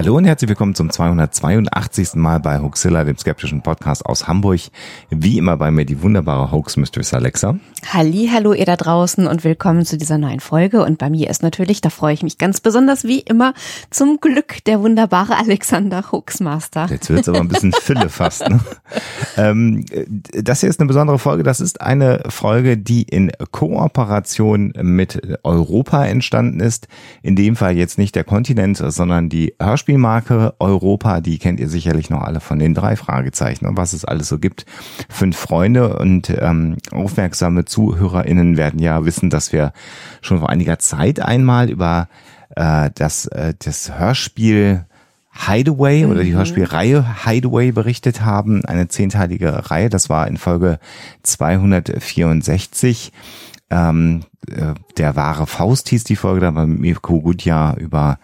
Hallo und herzlich willkommen zum 282. Mal bei Hoaxilla, dem skeptischen Podcast aus Hamburg. Wie immer bei mir die wunderbare Hoax Mistress Alexa. Halli, hallo ihr da draußen und willkommen zu dieser neuen Folge. Und bei mir ist natürlich, da freue ich mich ganz besonders wie immer, zum Glück der wunderbare Alexander Hoaxmaster. Jetzt wird's aber ein bisschen Fülle fast. Ne? ähm, das hier ist eine besondere Folge. Das ist eine Folge, die in Kooperation mit Europa entstanden ist. In dem Fall jetzt nicht der Kontinent, sondern die Hörspiel Hörspielmarke Europa, die kennt ihr sicherlich noch alle von den drei Fragezeichen und was es alles so gibt. Fünf Freunde und ähm, aufmerksame ZuhörerInnen werden ja wissen, dass wir schon vor einiger Zeit einmal über äh, das, äh, das Hörspiel Hideaway oder die mhm. Hörspielreihe Hideaway berichtet haben, eine zehnteilige Reihe, das war in Folge 264. Ähm, äh, der wahre Faust hieß die Folge, da war Mirko Gutjahr über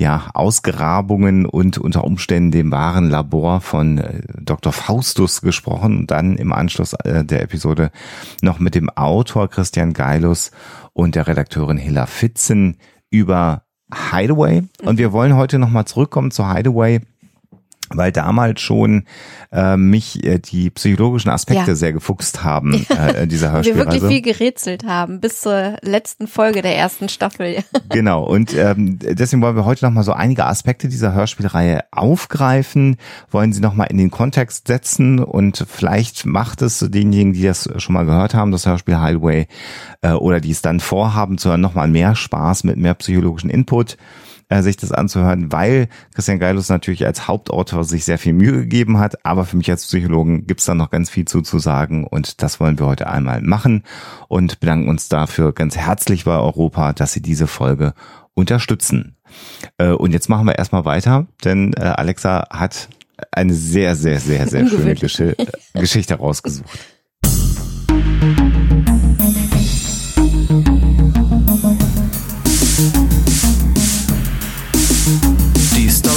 ja, Ausgrabungen und unter Umständen dem wahren Labor von äh, Dr. Faustus gesprochen und dann im Anschluss äh, der Episode noch mit dem Autor Christian Geilus und der Redakteurin Hilla Fitzen über Hideaway. Und wir wollen heute nochmal zurückkommen zu Hideaway weil damals schon äh, mich äh, die psychologischen Aspekte ja. sehr gefuchst haben äh, dieser Hörspielreise. Wir wirklich viel gerätselt haben bis zur letzten Folge der ersten Staffel. genau und ähm, deswegen wollen wir heute noch mal so einige Aspekte dieser Hörspielreihe aufgreifen, wollen sie noch mal in den Kontext setzen und vielleicht macht es denjenigen, die das schon mal gehört haben, das Hörspiel Highway äh, oder die es dann vorhaben, zu noch mal mehr Spaß mit mehr psychologischen Input äh, sich das anzuhören, weil Christian Geilus natürlich als Hauptautor sich sehr viel Mühe gegeben hat. Aber für mich als Psychologen gibt's da noch ganz viel zu, zu sagen und das wollen wir heute einmal machen und bedanken uns dafür ganz herzlich bei Europa, dass sie diese Folge unterstützen. Äh, und jetzt machen wir erstmal weiter, denn äh, Alexa hat eine sehr, sehr, sehr, sehr schöne Gesch Geschichte rausgesucht.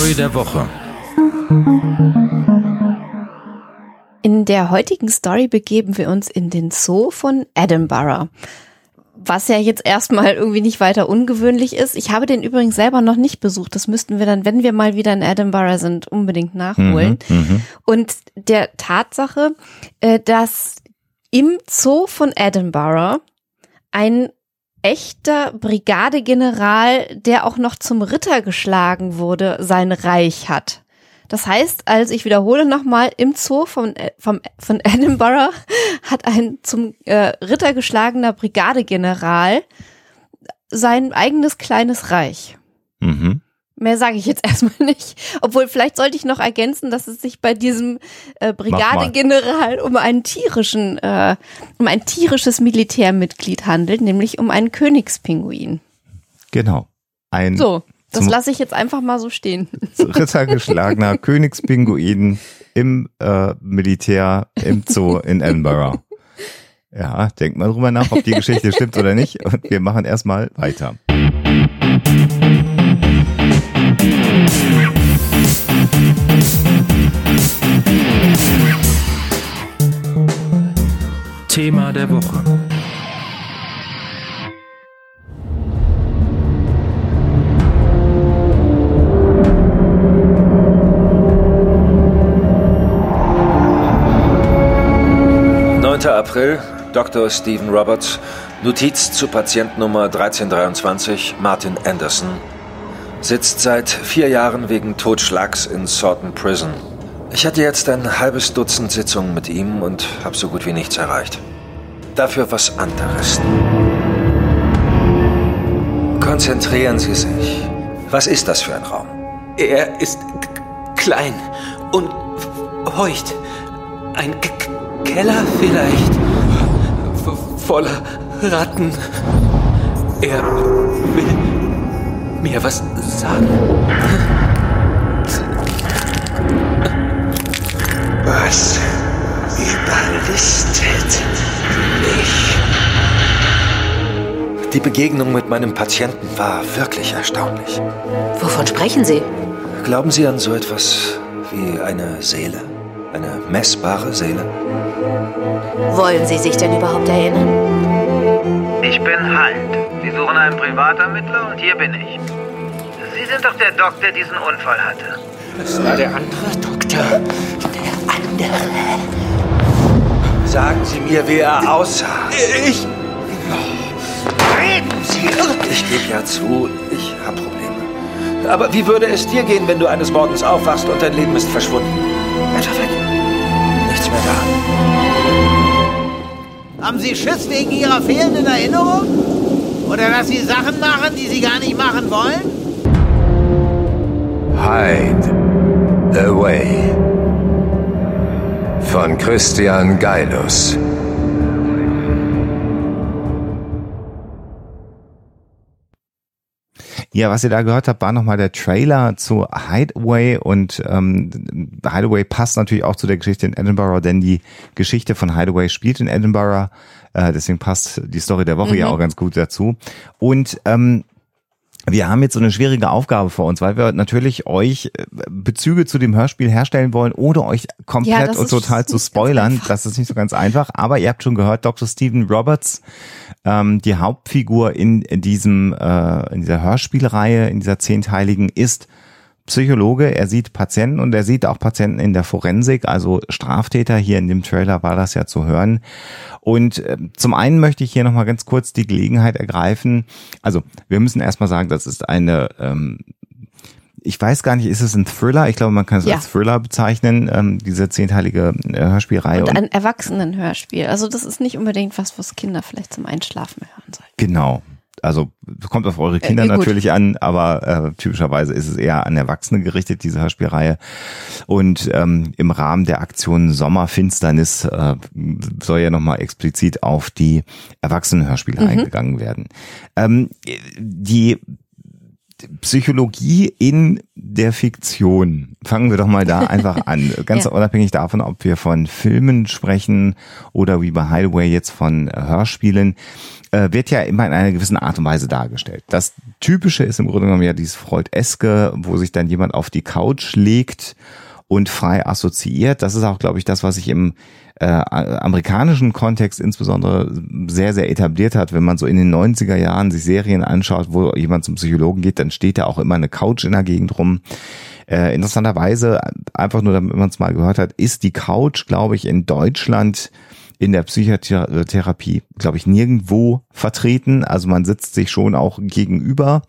Story der Woche. In der heutigen Story begeben wir uns in den Zoo von Edinburgh. Was ja jetzt erstmal irgendwie nicht weiter ungewöhnlich ist. Ich habe den übrigens selber noch nicht besucht. Das müssten wir dann, wenn wir mal wieder in Edinburgh sind, unbedingt nachholen. Mhm, mhm. Und der Tatsache, äh, dass im Zoo von Edinburgh ein echter Brigadegeneral, der auch noch zum Ritter geschlagen wurde, sein Reich hat. Das heißt, also ich wiederhole nochmal, im Zoo von, vom, von Edinburgh hat ein zum äh, Ritter geschlagener Brigadegeneral sein eigenes kleines Reich. Mhm. Mehr sage ich jetzt erstmal nicht. Obwohl, vielleicht sollte ich noch ergänzen, dass es sich bei diesem äh, Brigadegeneral um einen tierischen, äh, um ein tierisches Militärmitglied handelt, nämlich um einen Königspinguin. Genau. Ein so, das lasse ich jetzt einfach mal so stehen. Rittergeschlagener Königspinguin im äh, Militär im Zoo in Edinburgh. Ja, denkt mal drüber nach, ob die Geschichte stimmt oder nicht. Und wir machen erstmal weiter. Thema der Woche. April, Dr. Stephen Roberts, Notiz zu Patientnummer 1323, Martin Anderson, sitzt seit vier Jahren wegen Totschlags in Sorton Prison. Ich hatte jetzt ein halbes Dutzend Sitzungen mit ihm und habe so gut wie nichts erreicht. Dafür was anderes. Konzentrieren Sie sich. Was ist das für ein Raum? Er ist klein und feucht. Ein K Keller vielleicht. V voller Ratten. Er will mir was sagen. Was überlistet mich? Die Begegnung mit meinem Patienten war wirklich erstaunlich. Wovon sprechen Sie? Glauben Sie an so etwas wie eine Seele? Eine messbare Seele? Wollen Sie sich denn überhaupt erinnern? Ich bin Halt. Sie suchen einen Privatermittler und hier bin ich. Sie sind doch der Doc, der diesen Unfall hatte. Das war der andere Doktor. Der andere. Sagen Sie mir, wie er aussah. Ich. Reden Sie! Ich gebe ja zu, ich habe Probleme. Aber wie würde es dir gehen, wenn du eines Morgens aufwachst und dein Leben ist verschwunden? Einfach weg. Nichts mehr da. Haben Sie Schiss wegen Ihrer fehlenden Erinnerung? Oder dass Sie Sachen machen, die Sie gar nicht machen wollen? Hide Away von Christian Geilus. Ja, was ihr da gehört habt, war nochmal der Trailer zu Hideaway und ähm, Hideaway passt natürlich auch zu der Geschichte in Edinburgh, denn die Geschichte von Hideaway spielt in Edinburgh, äh, deswegen passt die Story der Woche Mhm. ja auch ganz gut dazu. Und ähm, wir haben jetzt so eine schwierige Aufgabe vor uns, weil wir natürlich euch äh, Bezüge zu dem Hörspiel herstellen wollen, ohne euch Ja, komplett das und total zu spoilern. Das ist nicht so ganz einfach, aber ihr habt schon gehört, Dr. Stephen Roberts, ähm, die Hauptfigur in, in diesem äh, in dieser Hörspielreihe, in dieser zehnteiligen, ist Psychologe, er sieht Patienten und er sieht auch Patienten in der Forensik, also Straftäter. Hier in dem Trailer war das ja zu hören. Und äh, zum einen möchte ich hier nochmal ganz kurz die Gelegenheit ergreifen. Also wir müssen erstmal sagen, das ist eine, ähm, ich weiß gar nicht, ist es ein Thriller? Ich glaube, man kann es Ja. als Thriller bezeichnen, ähm, diese zehnteilige äh, Hörspielreihe. Und ein Erwachsenenhörspiel. Also das ist nicht unbedingt was, was Kinder vielleicht zum Einschlafen hören sollen. Genau. Also kommt auf eure Kinder Äh, natürlich an, aber äh, typischerweise ist es eher an Erwachsene gerichtet, diese Hörspielreihe. Und ähm, im Rahmen der Aktion Sommerfinsternis äh, soll ja nochmal explizit auf die Erwachsenenhörspiele Mhm. eingegangen werden. Ähm, die Psychologie in der Fiktion. Fangen wir doch mal da einfach an. Ganz Ja. unabhängig davon, ob wir von Filmen sprechen oder wie bei Highway jetzt von äh, Hörspielen, äh, wird ja immer in einer gewissen Art und Weise dargestellt. Das Typische ist im Grunde genommen ja dieses Freud-eske, wo sich dann jemand auf die Couch legt und frei assoziiert. Das ist auch, glaube ich, das, was sich im äh, amerikanischen Kontext insbesondere sehr, sehr etabliert hat. Wenn man so in den 90er Jahren sich Serien anschaut, wo jemand zum Psychologen geht, dann steht da auch immer eine Couch in der Gegend rum. Äh, interessanterweise, einfach nur damit man es mal gehört hat, ist die Couch, glaube ich, in Deutschland in der Psychotherapie, glaube ich, nirgendwo vertreten. Also man sitzt sich schon auch gegenüber.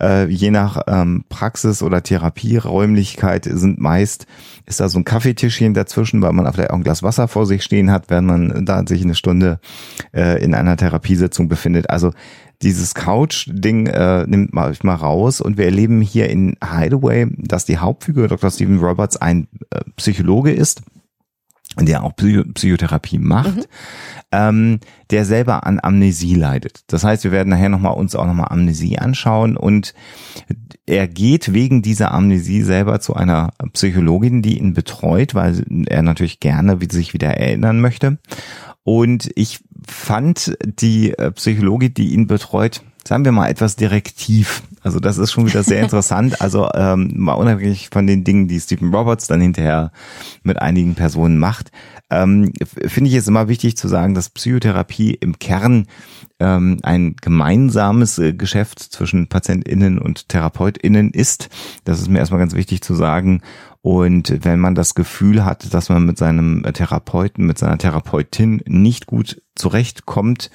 Äh, je nach ähm, Praxis oder Therapieräumlichkeit sind meist, ist da so ein Kaffeetischchen dazwischen, weil man vielleicht auch ein Glas Wasser vor sich stehen hat, wenn man da sich eine Stunde äh, in einer Therapiesitzung befindet. Also dieses Couch-Ding äh, nimmt mal, mal raus und wir erleben hier in Hideaway, dass die Hauptfigur Dr. Stephen Roberts ein äh, Psychologe ist, der auch Psycho Psychotherapie macht, ähm, der selber an Amnesie leidet. Das heißt, wir werden nachher nochmal uns auch nochmal Amnesie anschauen und er geht wegen dieser Amnesie selber zu einer Psychologin, die ihn betreut, weil er natürlich gerne sich wieder erinnern möchte. Und ich fand die äh, Psychologin, die ihn betreut, sagen wir mal etwas direktiv. Also das ist schon wieder sehr interessant. Also ähm, mal unabhängig von den Dingen, die Stephen Roberts dann hinterher mit einigen Personen macht, ähm, finde ich es immer wichtig zu sagen, dass Psychotherapie im Kern ähm, ein gemeinsames äh, Geschäft zwischen PatientInnen und TherapeutInnen ist. Das ist mir erstmal ganz wichtig zu sagen. Und wenn man das Gefühl hat, dass man mit seinem Therapeuten, mit seiner Therapeutin nicht gut zurechtkommt,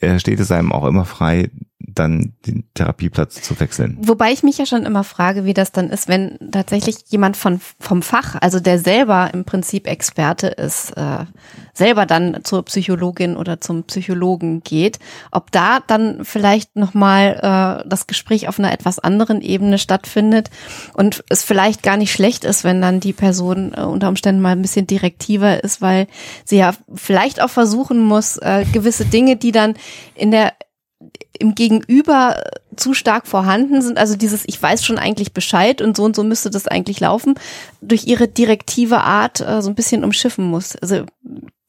äh, steht es einem auch immer frei, dann den Therapieplatz zu wechseln. Wobei ich mich ja schon immer frage, wie das dann ist, wenn tatsächlich jemand von, vom Fach, also der selber im Prinzip Experte ist, äh, selber dann zur Psychologin oder zum Psychologen geht, ob da dann vielleicht nochmal äh, das Gespräch auf einer etwas anderen Ebene stattfindet und es vielleicht gar nicht schlecht ist, wenn dann die Person äh, unter Umständen mal ein bisschen direktiver ist, weil sie ja vielleicht auch versuchen muss, äh, gewisse Dinge, die dann in der im Gegenüber zu stark vorhanden sind, also dieses, ich weiß schon eigentlich Bescheid und so und so müsste das eigentlich laufen, durch ihre direktive Art äh, so ein bisschen umschiffen muss. Also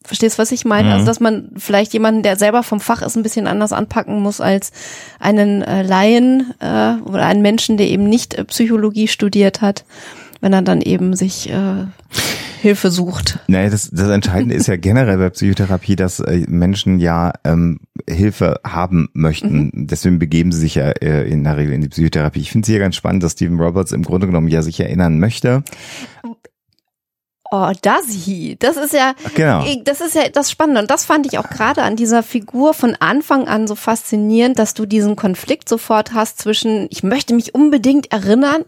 verstehst, was ich meine? Mhm. Also, dass man vielleicht jemanden, der selber vom Fach ist, ein bisschen anders anpacken muss als einen äh, Laien äh, oder einen Menschen, der eben nicht äh, Psychologie studiert hat, wenn er dann eben sich äh, Hilfe sucht. Naja, das, das Entscheidende ist ja generell bei Psychotherapie, dass äh, Menschen ja ähm, Hilfe haben möchten. Mhm. Deswegen begeben sie sich ja äh, in der Regel in die Psychotherapie. Ich finde es hier ganz spannend, dass Stephen Roberts im Grunde genommen ja sich erinnern möchte. Oh, does he? Das ist ja, genau. das ist ja das Spannende. Und das fand ich auch gerade an dieser Figur von Anfang an so faszinierend, dass du diesen Konflikt sofort hast zwischen, ich möchte mich unbedingt erinnern.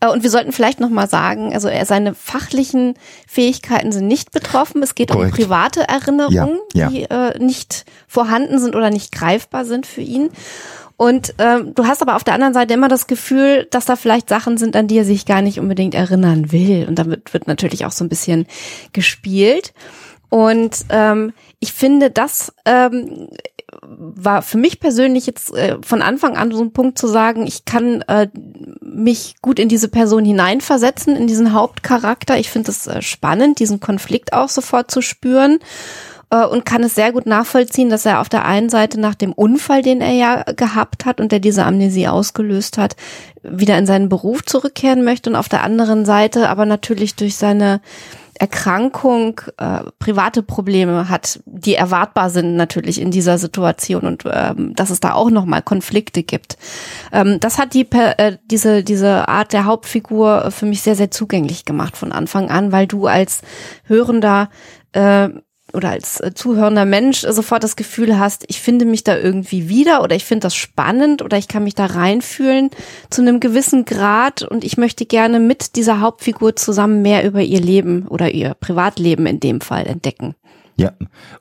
Äh, und wir sollten vielleicht nochmal sagen, also er, seine fachlichen Fähigkeiten sind nicht betroffen. Es geht Korrekt. um private Erinnerungen, ja, ja. die äh, nicht vorhanden sind oder nicht greifbar sind für ihn. Und ähm, du hast aber auf der anderen Seite immer das Gefühl, dass da vielleicht Sachen sind, an die er sich gar nicht unbedingt erinnern will. Und damit wird natürlich auch so ein bisschen gespielt. Und ähm, ich finde, das ähm, war für mich persönlich jetzt äh, von Anfang an so ein Punkt zu sagen, ich kann äh, mich gut in diese Person hineinversetzen, in diesen Hauptcharakter. Ich finde es äh, spannend, diesen Konflikt auch sofort zu spüren äh, und kann es sehr gut nachvollziehen, dass er auf der einen Seite nach dem Unfall, den er ja gehabt hat und der diese Amnesie ausgelöst hat, wieder in seinen Beruf zurückkehren möchte und auf der anderen Seite aber natürlich durch seine Erkrankung äh, private Probleme hat, die erwartbar sind natürlich in dieser Situation und ähm, dass es da auch nochmal Konflikte gibt. Ähm, das hat die äh, diese diese Art der Hauptfigur für mich sehr sehr zugänglich gemacht von Anfang an, weil du als Hörender äh, oder als äh, zuhörender Mensch sofort das Gefühl hast, ich finde mich da irgendwie wieder oder ich finde das spannend oder ich kann mich da reinfühlen zu einem gewissen Grad und ich möchte gerne mit dieser Hauptfigur zusammen mehr über ihr Leben oder ihr Privatleben in dem Fall entdecken. Ja,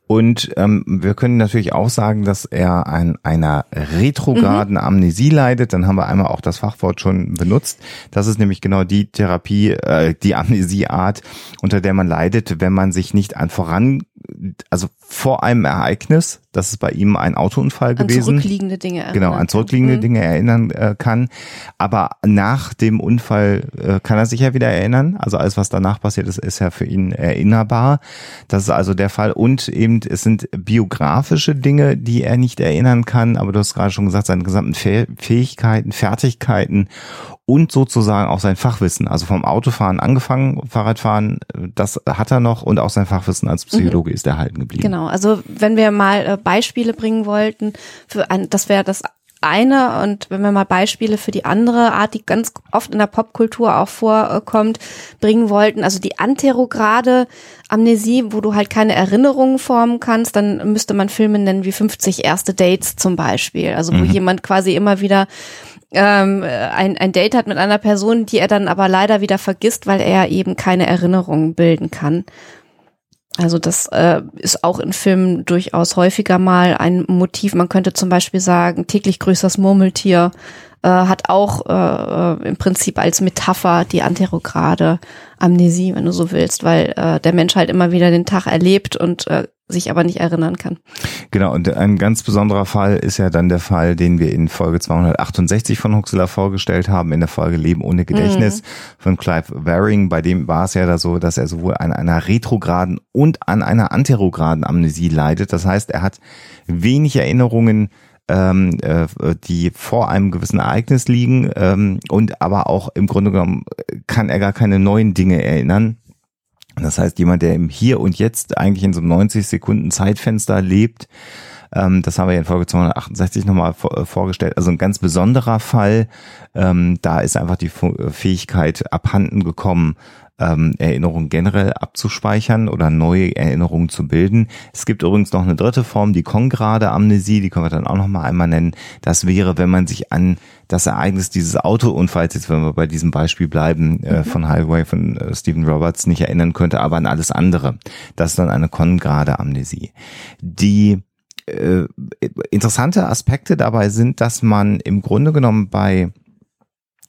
und ähm, wir können natürlich auch sagen, dass er an einer retrograden mhm. Amnesie leidet. Dann haben wir einmal auch das Fachwort schon benutzt. Das ist nämlich genau die Therapie, äh, die Amnesieart, unter der man leidet, wenn man sich nicht an voran also vor einem Ereignis, das ist bei ihm ein Autounfall an gewesen. An zurückliegende Dinge erinnern Genau, an zurückliegende mhm. Dinge erinnern äh, kann. Aber nach dem Unfall äh, kann er sich ja wieder erinnern. Also alles, was danach passiert ist, ist ja für ihn erinnerbar. Das ist also der Fall. Und eben, es sind biografische Dinge, die er nicht erinnern kann. Aber du hast gerade schon gesagt, seine gesamten Fähigkeiten, Fertigkeiten und sozusagen auch sein Fachwissen. Also vom Autofahren angefangen, Fahrradfahren, das hat er noch und auch sein Fachwissen als Psychologe mhm. ist erhalten geblieben. Genau, also wenn wir mal äh, Beispiele bringen wollten, für ein, das wäre das eine und wenn wir mal Beispiele für die andere Art, die ganz oft in der Popkultur auch vorkommt, bringen wollten, also die anterograde Amnesie, wo du halt keine Erinnerungen formen kannst, dann müsste man Filme nennen wie 50 erste Dates zum Beispiel, also wo mhm. jemand quasi immer wieder ähm, ein, ein Date hat mit einer Person, die er dann aber leider wieder vergisst, weil er eben keine Erinnerungen bilden kann. Also das äh, ist auch in Filmen durchaus häufiger mal ein Motiv. Man könnte zum Beispiel sagen, täglich grüßt das Murmeltier äh, hat auch äh, im Prinzip als Metapher die anterograde Amnesie, wenn du so willst, weil äh, der Mensch halt immer wieder den Tag erlebt und äh, sich aber nicht erinnern kann. Genau, und ein ganz besonderer Fall ist ja dann der Fall, den wir in Folge 268 von Huxler vorgestellt haben, in der Folge Leben ohne Gedächtnis mhm. von Clive Waring. Bei dem war es ja da so, dass er sowohl an einer retrograden und an einer anterograden Amnesie leidet. Das heißt, er hat wenig Erinnerungen ähm, äh, die vor einem gewissen Ereignis liegen ähm, und aber auch im Grunde genommen kann er gar keine neuen Dinge erinnern. Das heißt, jemand, der im Hier und Jetzt eigentlich in so einem 90 Sekunden Zeitfenster lebt, ähm, das haben wir in Folge 268 nochmal vor, vorgestellt. Also ein ganz besonderer Fall. Ähm, da ist einfach die Fähigkeit abhanden gekommen, ähm, Erinnerungen generell abzuspeichern oder neue Erinnerungen zu bilden. Es gibt übrigens noch eine dritte Form, die kongrade Amnesie, die können wir dann auch noch mal einmal nennen. Das wäre, wenn man sich an das Ereignis dieses Autounfalls, jetzt wenn wir bei diesem Beispiel bleiben, äh, mhm. von Highway von äh, Stephen Roberts nicht erinnern könnte, aber an alles andere. Das ist dann eine kongrade Amnesie. Die äh, interessante Aspekte dabei sind, dass man im Grunde genommen bei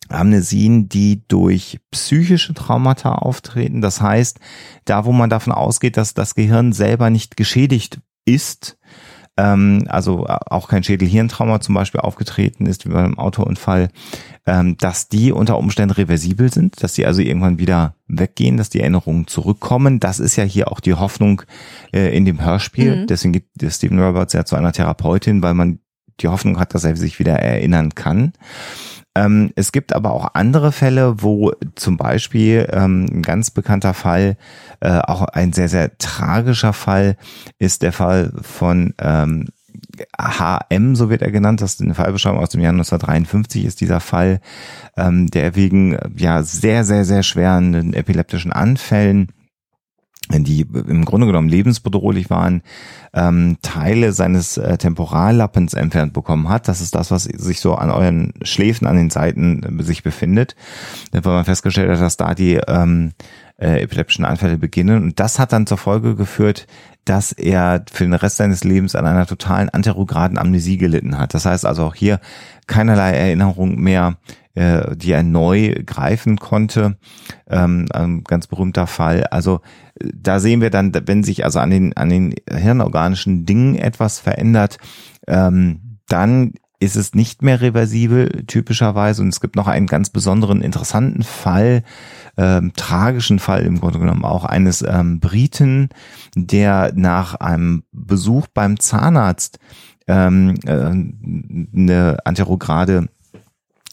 Amnesien, die durch psychische Traumata auftreten. Das heißt, da wo man davon ausgeht, dass das Gehirn selber nicht geschädigt ist, ähm, also auch kein Schädelhirntrauma zum Beispiel aufgetreten ist, wie beim Autounfall, ähm, dass die unter Umständen reversibel sind, dass die also irgendwann wieder weggehen, dass die Erinnerungen zurückkommen. Das ist ja hier auch die Hoffnung äh, in dem Hörspiel. Mhm. Deswegen geht Stephen Roberts ja zu einer Therapeutin, weil man die Hoffnung hat, dass er sich wieder erinnern kann. Ähm, es gibt aber auch andere Fälle, wo zum Beispiel ähm, ein ganz bekannter Fall, äh, auch ein sehr, sehr tragischer Fall, ist der Fall von ähm, HM, so wird er genannt, das ist eine Fallbeschreibung aus dem Jahr 1953 ist dieser Fall, ähm, der wegen ja sehr, sehr, sehr schweren epileptischen Anfällen die im Grunde genommen lebensbedrohlich waren, ähm, Teile seines äh, Temporallappens entfernt bekommen hat. Das ist das, was sich so an euren Schläfen an den Seiten äh, sich befindet. Weil man festgestellt hat, dass da die ähm, äh, epileptischen Anfälle beginnen. Und das hat dann zur Folge geführt, dass er für den Rest seines Lebens an einer totalen anterograden Amnesie gelitten hat. Das heißt also auch hier keinerlei Erinnerung mehr, äh, die er neu greifen konnte. Ähm, ein ganz berühmter Fall. Also äh, da sehen wir dann, wenn sich also an den, an den hirnorganischen Dingen etwas verändert, ähm, dann ist es nicht mehr reversibel typischerweise und es gibt noch einen ganz besonderen interessanten Fall, ähm, tragischen Fall im Grunde genommen auch eines ähm, Briten, der nach einem Besuch beim Zahnarzt ähm, äh, eine anterograde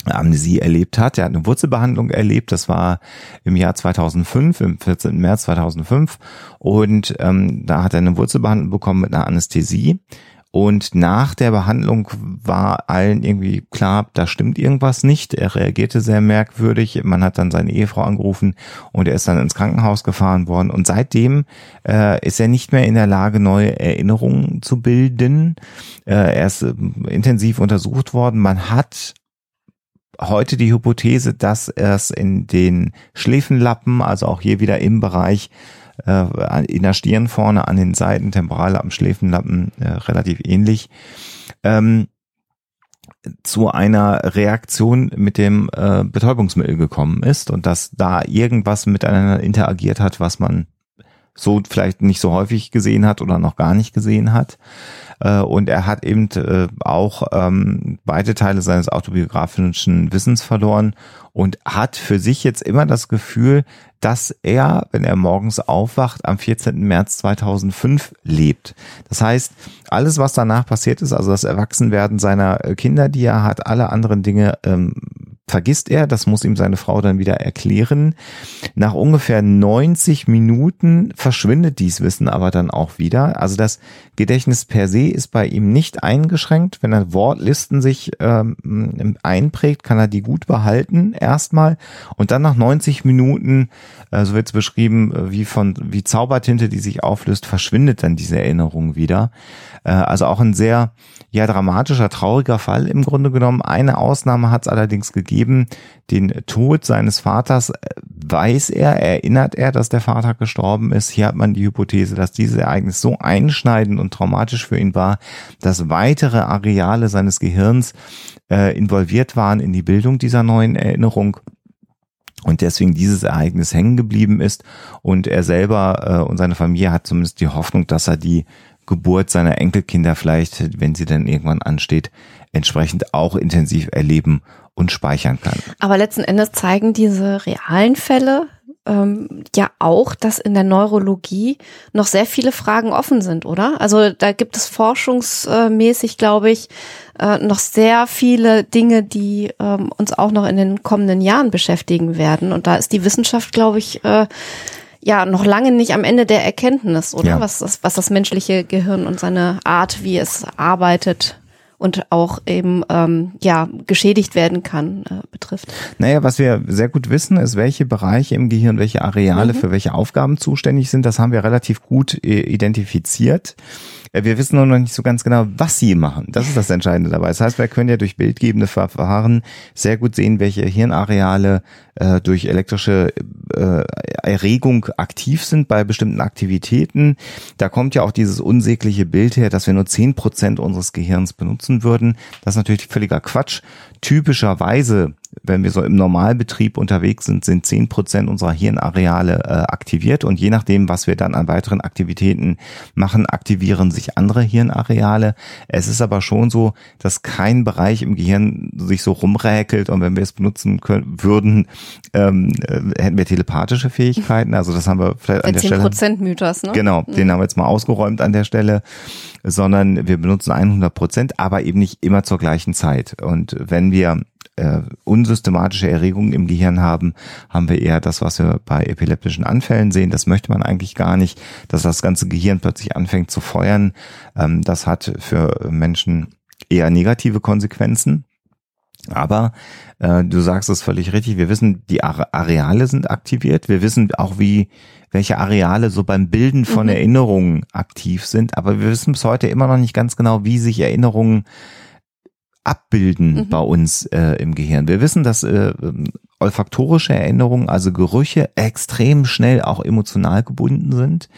Amnesie erlebt hat. Er hat eine Wurzelbehandlung erlebt. Das war im Jahr 2005, im 14. März 2005. Und ähm, da hat er eine Wurzelbehandlung bekommen mit einer Anästhesie. Und nach der Behandlung war allen irgendwie klar, da stimmt irgendwas nicht. Er reagierte sehr merkwürdig. Man hat dann seine Ehefrau angerufen und er ist dann ins Krankenhaus gefahren worden. Und seitdem äh, ist er nicht mehr in der Lage, neue Erinnerungen zu bilden. Äh, er ist äh, intensiv untersucht worden. Man hat heute die Hypothese, dass es in den Schläfenlappen, also auch hier wieder im Bereich äh, in der Stirn vorne an den Seiten, Temporallappen, Schläfenlappen, äh, relativ ähnlich, ähm, zu einer Reaktion mit dem äh, Betäubungsmittel gekommen ist und dass da irgendwas miteinander interagiert hat, was man so vielleicht nicht so häufig gesehen hat oder noch gar nicht gesehen hat. Äh, und er hat eben äh, auch ähm, beide Teile seines autobiografischen Wissens verloren und hat für sich jetzt immer das Gefühl, dass er, wenn er morgens aufwacht, am 14. März 2005 lebt. Das heißt, alles, was danach passiert ist, also das Erwachsenwerden seiner Kinder, die er hat, alle anderen Dinge ähm, vergisst er, das muss ihm seine Frau dann wieder erklären. Nach ungefähr 90 Minuten verschwindet dies Wissen aber dann auch wieder. Also das Gedächtnis per se ist bei ihm nicht eingeschränkt. Wenn er Wortlisten sich ähm, einprägt, kann er die gut behalten erstmal und dann nach 90 Minuten, äh, so wird es beschrieben, äh, wie von wie Zaubertinte, die sich auflöst, verschwindet dann diese Erinnerung wieder. Äh, also auch ein sehr ja dramatischer, trauriger Fall im Grunde genommen. Eine Ausnahme hat es allerdings gegeben. Den Tod seines Vaters äh, weiß er, erinnert er, dass der Vater gestorben ist. Hier hat man die Hypothese, dass dieses Ereignis so einschneidend und traumatisch für ihn war, dass weitere Areale seines Gehirns äh, involviert waren in die Bildung dieser neuen Erinnerung und deswegen dieses Ereignis hängen geblieben ist und er selber äh, und seine Familie hat zumindest die Hoffnung, dass er die Geburt seiner Enkelkinder vielleicht, wenn sie dann irgendwann ansteht, entsprechend auch intensiv erleben und speichern kann. Aber letzten Endes zeigen diese realen Fälle ähm, ja auch, dass in der Neurologie noch sehr viele Fragen offen sind, oder? Also da gibt es forschungsmäßig, glaube ich, äh, noch sehr viele Dinge, die ähm, uns auch noch in den kommenden Jahren beschäftigen werden. Und da ist die Wissenschaft, glaube ich, äh, ja noch lange nicht am Ende der Erkenntnis, oder? Ja. Was, das, was das menschliche Gehirn und seine Art, wie es arbeitet und auch eben ähm, ja geschädigt werden kann, äh, betrifft. Naja, was wir sehr gut wissen, ist, welche Bereiche im Gehirn, welche Areale mhm. für welche Aufgaben zuständig sind. Das haben wir relativ gut äh, identifiziert. Äh, wir wissen nur noch nicht so ganz genau, was sie machen. Das ist das Entscheidende dabei. Das heißt, wir können ja durch bildgebende Verfahren sehr gut sehen, welche Hirnareale äh, durch elektrische äh, Erregung aktiv sind bei bestimmten Aktivitäten. Da kommt ja auch dieses unsägliche Bild her, dass wir nur zehn Prozent unseres Gehirns benutzen würden. Das ist natürlich völliger Quatsch. Typischerweise wenn wir so im Normalbetrieb unterwegs sind, sind zehn Prozent unserer Hirnareale äh, aktiviert und je nachdem, was wir dann an weiteren Aktivitäten machen, aktivieren sich andere Hirnareale. Es ist aber schon so, dass kein Bereich im Gehirn sich so rumräkelt und wenn wir es benutzen können, würden, ähm, äh, hätten wir telepathische Fähigkeiten. Also das haben wir vielleicht an der, der 10% Stelle. Mythos, ne? Genau, mhm. den haben wir jetzt mal ausgeräumt an der Stelle, sondern wir benutzen 100 Prozent, aber eben nicht immer zur gleichen Zeit. Und wenn wir äh, unsystematische Erregungen im Gehirn haben, haben wir eher das, was wir bei epileptischen Anfällen sehen. Das möchte man eigentlich gar nicht, dass das ganze Gehirn plötzlich anfängt zu feuern. Ähm, das hat für Menschen eher negative Konsequenzen. Aber äh, du sagst es völlig richtig. Wir wissen, die Areale sind aktiviert. Wir wissen auch, wie welche Areale so beim Bilden von mhm. Erinnerungen aktiv sind. Aber wir wissen bis heute immer noch nicht ganz genau, wie sich Erinnerungen abbilden mhm. bei uns äh, im Gehirn. Wir wissen, dass äh, olfaktorische Erinnerungen, also Gerüche, extrem schnell auch emotional gebunden sind.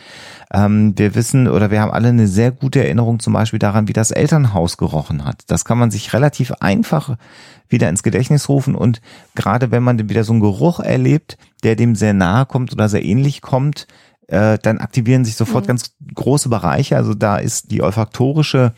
Ähm, wir wissen oder wir haben alle eine sehr gute Erinnerung zum Beispiel daran, wie das Elternhaus gerochen hat. Das kann man sich relativ einfach wieder ins Gedächtnis rufen und gerade wenn man wieder so einen Geruch erlebt, der dem sehr nahe kommt oder sehr ähnlich kommt, äh, dann aktivieren sich sofort mhm. ganz große Bereiche. Also da ist die olfaktorische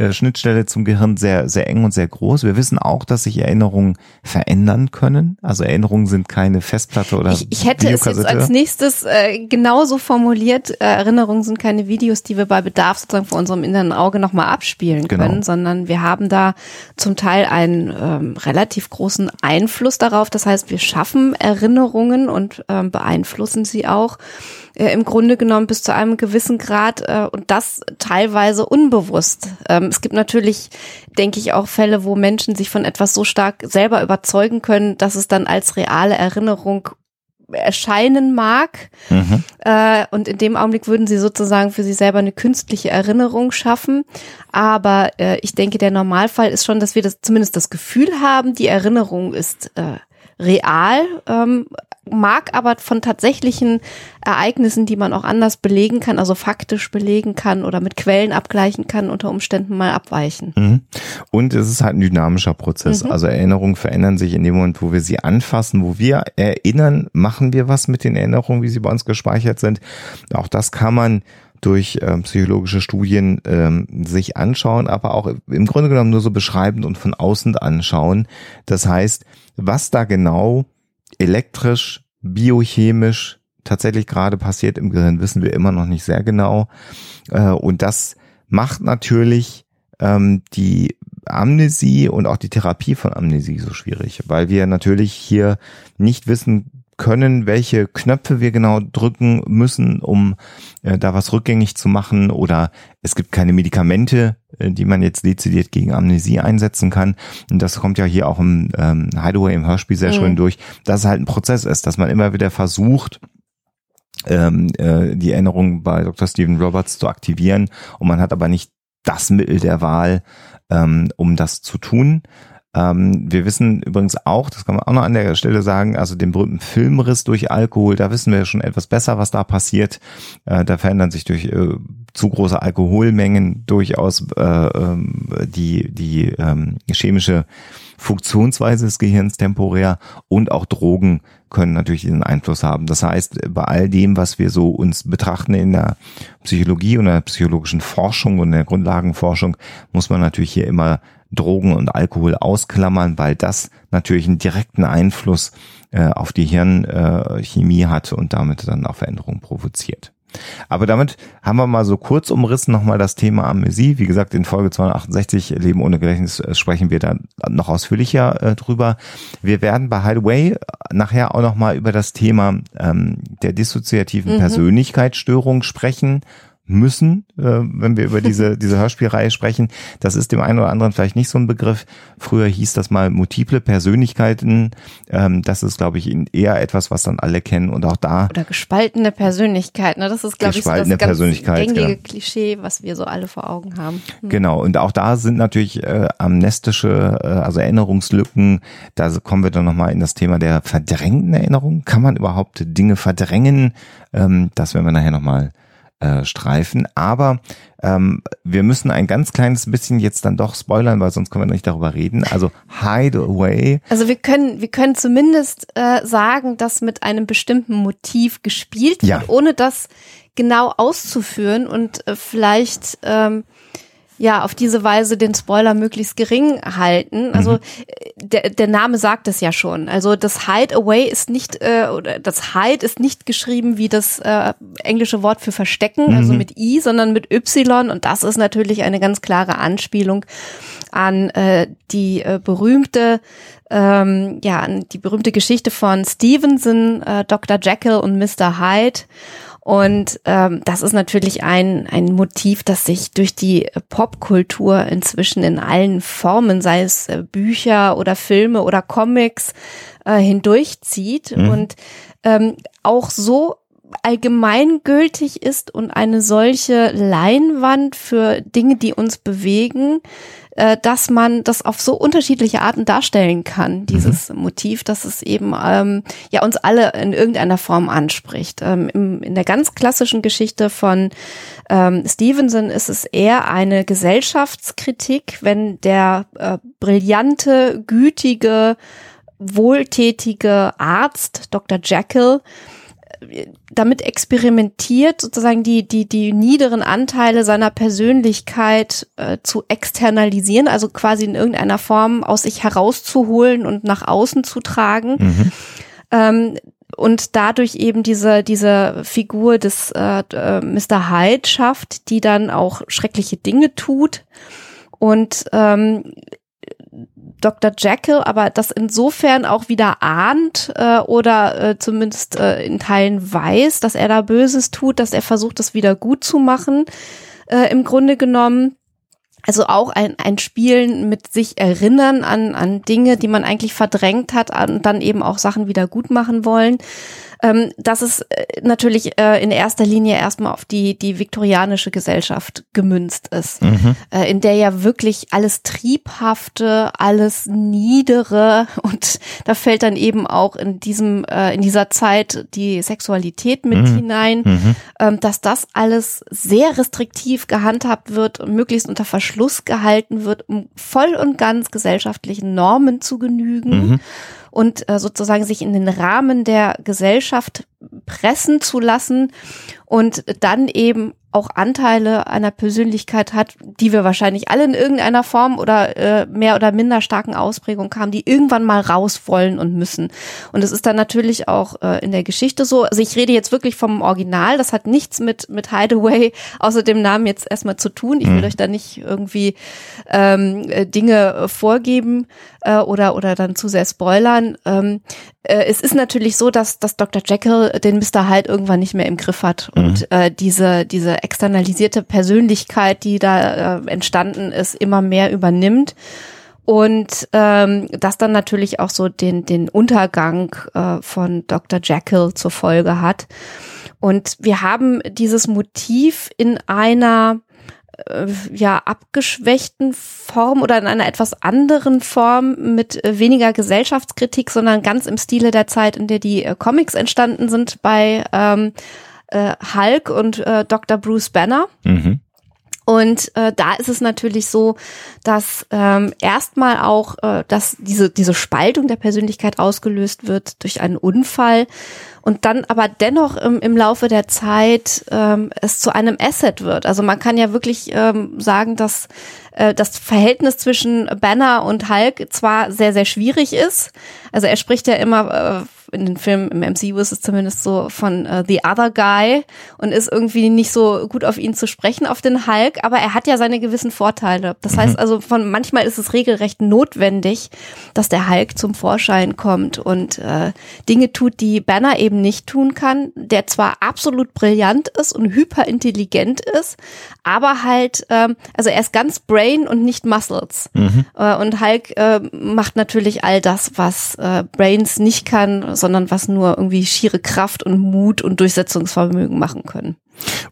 äh, Schnittstelle zum Gehirn sehr, sehr eng und sehr groß. Wir wissen auch, dass sich Erinnerungen verändern können. Also Erinnerungen sind keine Festplatte oder Ich, ich hätte es jetzt als nächstes äh, genauso formuliert. Äh, Erinnerungen sind keine Videos, die wir bei Bedarf sozusagen vor unserem inneren Auge nochmal abspielen genau. können, sondern wir haben da zum Teil einen ähm, relativ großen Einfluss darauf. Das heißt, wir schaffen Erinnerungen und ähm, beeinflussen sie auch äh, im Grunde genommen bis zu einem gewissen Grad äh, und das teilweise unbewusst. Ähm, es gibt natürlich, denke ich, auch Fälle, wo Menschen sich von etwas so stark selber überzeugen können, dass es dann als reale Erinnerung erscheinen mag. Mhm. Äh, und in dem Augenblick würden sie sozusagen für sich selber eine künstliche Erinnerung schaffen. Aber äh, ich denke, der Normalfall ist schon, dass wir das zumindest das Gefühl haben, die Erinnerung ist äh, real, ähm, mag aber von tatsächlichen Ereignissen, die man auch anders belegen kann, also faktisch belegen kann oder mit Quellen abgleichen kann, unter Umständen mal abweichen. Mhm. Und es ist halt ein dynamischer Prozess. Mhm. Also Erinnerungen verändern sich in dem Moment, wo wir sie anfassen, wo wir erinnern, machen wir was mit den Erinnerungen, wie sie bei uns gespeichert sind. Auch das kann man durch äh, psychologische Studien ähm, sich anschauen, aber auch im Grunde genommen nur so beschreibend und von außen anschauen. Das heißt, was da genau elektrisch, biochemisch tatsächlich gerade passiert im Gehirn, wissen wir immer noch nicht sehr genau. Äh, und das macht natürlich ähm, die Amnesie und auch die Therapie von Amnesie so schwierig, weil wir natürlich hier nicht wissen können, welche Knöpfe wir genau drücken müssen, um äh, da was rückgängig zu machen oder es gibt keine Medikamente, äh, die man jetzt dezidiert gegen Amnesie einsetzen kann. Und das kommt ja hier auch im ähm, Hideaway im Hörspiel sehr mhm. schön durch, dass es halt ein Prozess ist, dass man immer wieder versucht, ähm, äh, die Erinnerung bei Dr. Stephen Roberts zu aktivieren und man hat aber nicht das Mittel der Wahl, ähm, um das zu tun. Ähm, wir wissen übrigens auch, das kann man auch noch an der Stelle sagen, also den berühmten Filmriss durch Alkohol, da wissen wir schon etwas besser, was da passiert. Äh, da verändern sich durch äh, zu große Alkoholmengen durchaus äh, ähm, die, die ähm, chemische Funktionsweise des Gehirns temporär und auch Drogen können natürlich diesen Einfluss haben. Das heißt, bei all dem, was wir so uns betrachten in der Psychologie und der psychologischen Forschung und der Grundlagenforschung, muss man natürlich hier immer Drogen und Alkohol ausklammern, weil das natürlich einen direkten Einfluss äh, auf die Hirnchemie äh, hat und damit dann auch Veränderungen provoziert. Aber damit haben wir mal so kurz umrissen nochmal das Thema Amnesie. Wie gesagt, in Folge 268 Leben ohne Gedächtnis äh, sprechen wir da noch ausführlicher äh, drüber. Wir werden bei Hideaway nachher auch nochmal über das Thema ähm, der dissoziativen mhm. Persönlichkeitsstörung sprechen müssen, äh, wenn wir über diese, diese Hörspielreihe sprechen. Das ist dem einen oder anderen vielleicht nicht so ein Begriff. Früher hieß das mal multiple Persönlichkeiten. Ähm, das ist, glaube ich, eher etwas, was dann alle kennen und auch da. Oder gespaltene Persönlichkeit, ne? Das ist, glaube ich, so das ganz gängige genau. Klischee, was wir so alle vor Augen haben. Hm. Genau. Und auch da sind natürlich äh, amnestische, äh, also Erinnerungslücken. Da kommen wir dann nochmal in das Thema der verdrängten Erinnerung. Kann man überhaupt Dinge verdrängen? Ähm, das werden wir nachher nochmal äh, streifen. Aber ähm, wir müssen ein ganz kleines bisschen jetzt dann doch spoilern, weil sonst können wir nicht darüber reden. Also Hideaway. Also wir können, wir können zumindest äh, sagen, dass mit einem bestimmten Motiv gespielt wird, ja. ohne das genau auszuführen und äh, vielleicht ähm, ja auf diese Weise den Spoiler möglichst gering halten. Also mhm. der, der Name sagt es ja schon. Also das Hideaway ist nicht äh, oder das Hide ist nicht geschrieben wie das äh, englische Wort für verstecken, also mhm. also mit i, sondern mit y und das ist natürlich eine ganz klare Anspielung an äh, die äh, berühmte ähm, ja an die berühmte Geschichte von Stevenson, äh, Dr. Jekyll und Mr. Hyde. Und ähm, das ist natürlich ein, ein Motiv, das sich durch die Popkultur inzwischen in allen Formen, sei es äh, Bücher oder Filme oder Comics, äh, hindurchzieht mhm. und ähm, auch so allgemeingültig ist und eine solche Leinwand für Dinge, die uns bewegen, äh, dass man das auf so unterschiedliche Arten darstellen kann, dieses mhm. Motiv, dass es eben ähm, ja uns alle in irgendeiner Form anspricht. Ähm, im, in der ganz klassischen Geschichte von ähm, Stevenson ist es eher eine Gesellschaftskritik, wenn der äh, brillante, gütige, wohltätige Arzt Dr. Jekyll damit experimentiert, sozusagen die, die, die niederen Anteile seiner Persönlichkeit äh, zu externalisieren, also quasi in irgendeiner Form aus sich herauszuholen und nach außen zu tragen. Mhm. Ähm, und dadurch eben diese, diese Figur des äh, äh Mr. Hyde schafft, die dann auch schreckliche Dinge tut. Und ähm, Dr. Jekyll, aber das insofern auch wieder ahnt äh, oder äh, zumindest äh, in Teilen weiß, dass er da Böses tut, dass er versucht, das wieder gut zu machen, äh, im Grunde genommen. Also auch ein, ein Spielen mit sich erinnern an, an Dinge, die man eigentlich verdrängt hat und dann eben auch Sachen wieder gut machen wollen ähm, dass es äh, natürlich äh, in erster Linie erstmal auf die, die viktorianische Gesellschaft gemünzt ist, mhm. äh, in der ja wirklich alles Triebhafte, alles Niedere und da fällt dann eben auch in diesem, äh, in dieser Zeit die Sexualität mit mhm. hinein, mhm. Ähm, dass das alles sehr restriktiv gehandhabt wird und möglichst unter Verschluss gehalten wird, um voll und ganz gesellschaftlichen Normen zu genügen. Und äh, sozusagen sich in den Rahmen der Gesellschaft pressen zu lassen und dann eben auch Anteile einer Persönlichkeit hat, die wir wahrscheinlich alle in irgendeiner Form oder äh, mehr oder minder starken Ausprägung haben, die irgendwann mal raus wollen und müssen. Und es ist dann natürlich auch äh, in der Geschichte so. Also ich rede jetzt wirklich vom Original. Das hat nichts mit mit Hideaway außer dem Namen jetzt erstmal zu tun. Ich will mhm. euch da nicht irgendwie ähm, äh, Dinge vorgeben äh, oder oder dann zu sehr spoilern. Ähm, äh, es ist natürlich so, dass, dass Dr. Jekyll den Mr. Hyde irgendwann nicht mehr im Griff hat mhm. und äh, diese, diese externalisierte Persönlichkeit, die da äh, entstanden ist, immer mehr übernimmt und ähm, das dann natürlich auch so den, den Untergang äh, von Dr. Jekyll zur Folge hat. Und wir haben dieses Motiv in einer äh, ja abgeschwächten Form oder in einer etwas anderen Form mit äh, weniger Gesellschaftskritik, sondern ganz im Stile der Zeit, in der die äh, Comics entstanden sind bei ähm, äh, Hulk und äh, Dr. Bruce Banner. Mhm. Und äh, da ist es natürlich so, dass ähm, erstmal auch, äh, dass diese, diese Spaltung der Persönlichkeit ausgelöst wird durch einen Unfall und dann aber dennoch im, im Laufe der Zeit ähm, es zu einem Asset wird. Also man kann ja wirklich ähm, sagen, dass äh, das Verhältnis zwischen Banner und Hulk zwar sehr, sehr schwierig ist. Also er spricht ja immer äh, in den Filmen im MCU ist es zumindest so von uh, The Other Guy und ist irgendwie nicht so gut auf ihn zu sprechen, auf den Hulk, aber er hat ja seine gewissen Vorteile. Das heißt mhm. also, von manchmal ist es regelrecht notwendig, dass der Hulk zum Vorschein kommt und äh, Dinge tut, die Banner eben nicht tun kann, der zwar absolut brillant ist und hyperintelligent ist, aber halt, ähm, also er ist ganz Brain und nicht Muscles. Mhm. Äh, und Hulk äh, macht natürlich all das, was äh, Brains nicht kann, sondern was nur irgendwie schiere Kraft und Mut und Durchsetzungsvermögen machen können.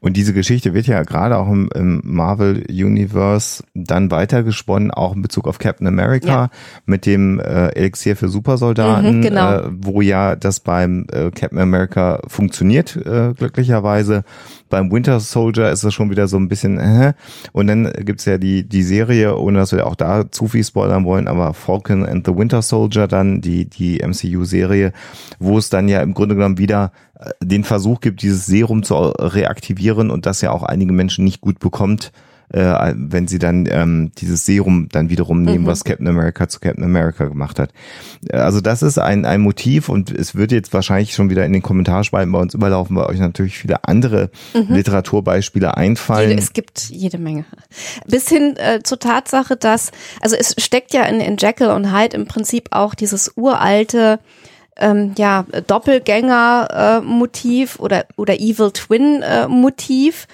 Und diese Geschichte wird ja gerade auch im, im Marvel Universe dann weitergesponnen, auch in Bezug auf Captain America ja. mit dem äh, Elixier für Supersoldaten, mhm, genau. äh, wo ja das beim äh, Captain America funktioniert, äh, glücklicherweise. Beim Winter Soldier ist das schon wieder so ein bisschen, äh. und dann gibt's ja die, die Serie, ohne dass wir auch da zu viel spoilern wollen, aber Falcon and the Winter Soldier dann, die, die MCU-Serie, wo es dann ja im Grunde genommen wieder den Versuch gibt, dieses Serum zu reaktivieren und das ja auch einige Menschen nicht gut bekommt, äh, wenn sie dann ähm, dieses Serum dann wiederum nehmen, Mhm. was Captain America zu Captain America gemacht hat. Äh, Also das ist ein, ein Motiv und es wird jetzt wahrscheinlich schon wieder in den Kommentarspalten bei uns überlaufen, weil euch natürlich viele andere Literaturbeispiele einfallen. Jede, es gibt jede Menge. Bis hin äh, zur Tatsache, dass, also es steckt ja in, in Jekyll und Hyde im Prinzip auch dieses uralte ähm, ja, Doppelgänger-Motiv oder, oder Evil Twin-Motiv.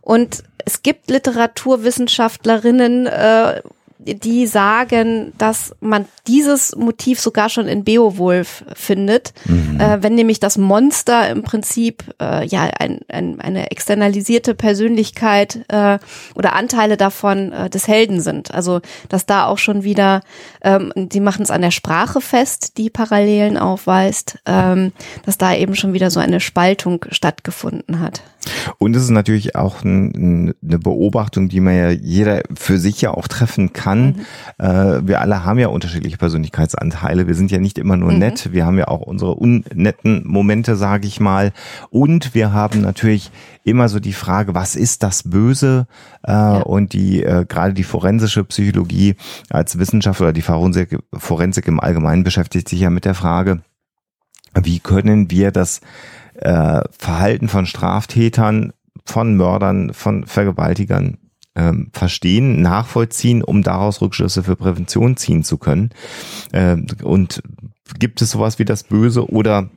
Und es gibt Literaturwissenschaftlerinnen, äh, die sagen, dass man dieses Motiv sogar schon in Beowulf findet, äh, wenn nämlich das Monster im Prinzip äh, ja ein, ein, eine externalisierte Persönlichkeit äh, oder Anteile davon äh, des Helden sind. Also dass da auch schon wieder, ähm, die machen es an der Sprache fest, die Parallelen aufweist, ähm, dass da eben schon wieder so eine Spaltung stattgefunden hat. Und es ist natürlich auch ein, ein, eine Beobachtung, die man ja jeder für sich ja auch treffen kann. Äh, wir alle haben ja unterschiedliche Persönlichkeitsanteile. Wir sind ja nicht immer nur nett. Wir haben ja auch unsere unnetten Momente, sage ich mal. Und wir haben natürlich immer so die Frage, was ist das Böse? Äh, Und die äh, gerade die forensische Psychologie als Wissenschaft oder die Forensik, Forensik im Allgemeinen beschäftigt sich ja mit der Frage, wie können wir das äh, Verhalten von Straftätern, von Mördern, von Vergewaltigern ähm, verstehen, nachvollziehen, um daraus Rückschlüsse für Prävention ziehen zu können. Ähm, und gibt es sowas wie das Böse oder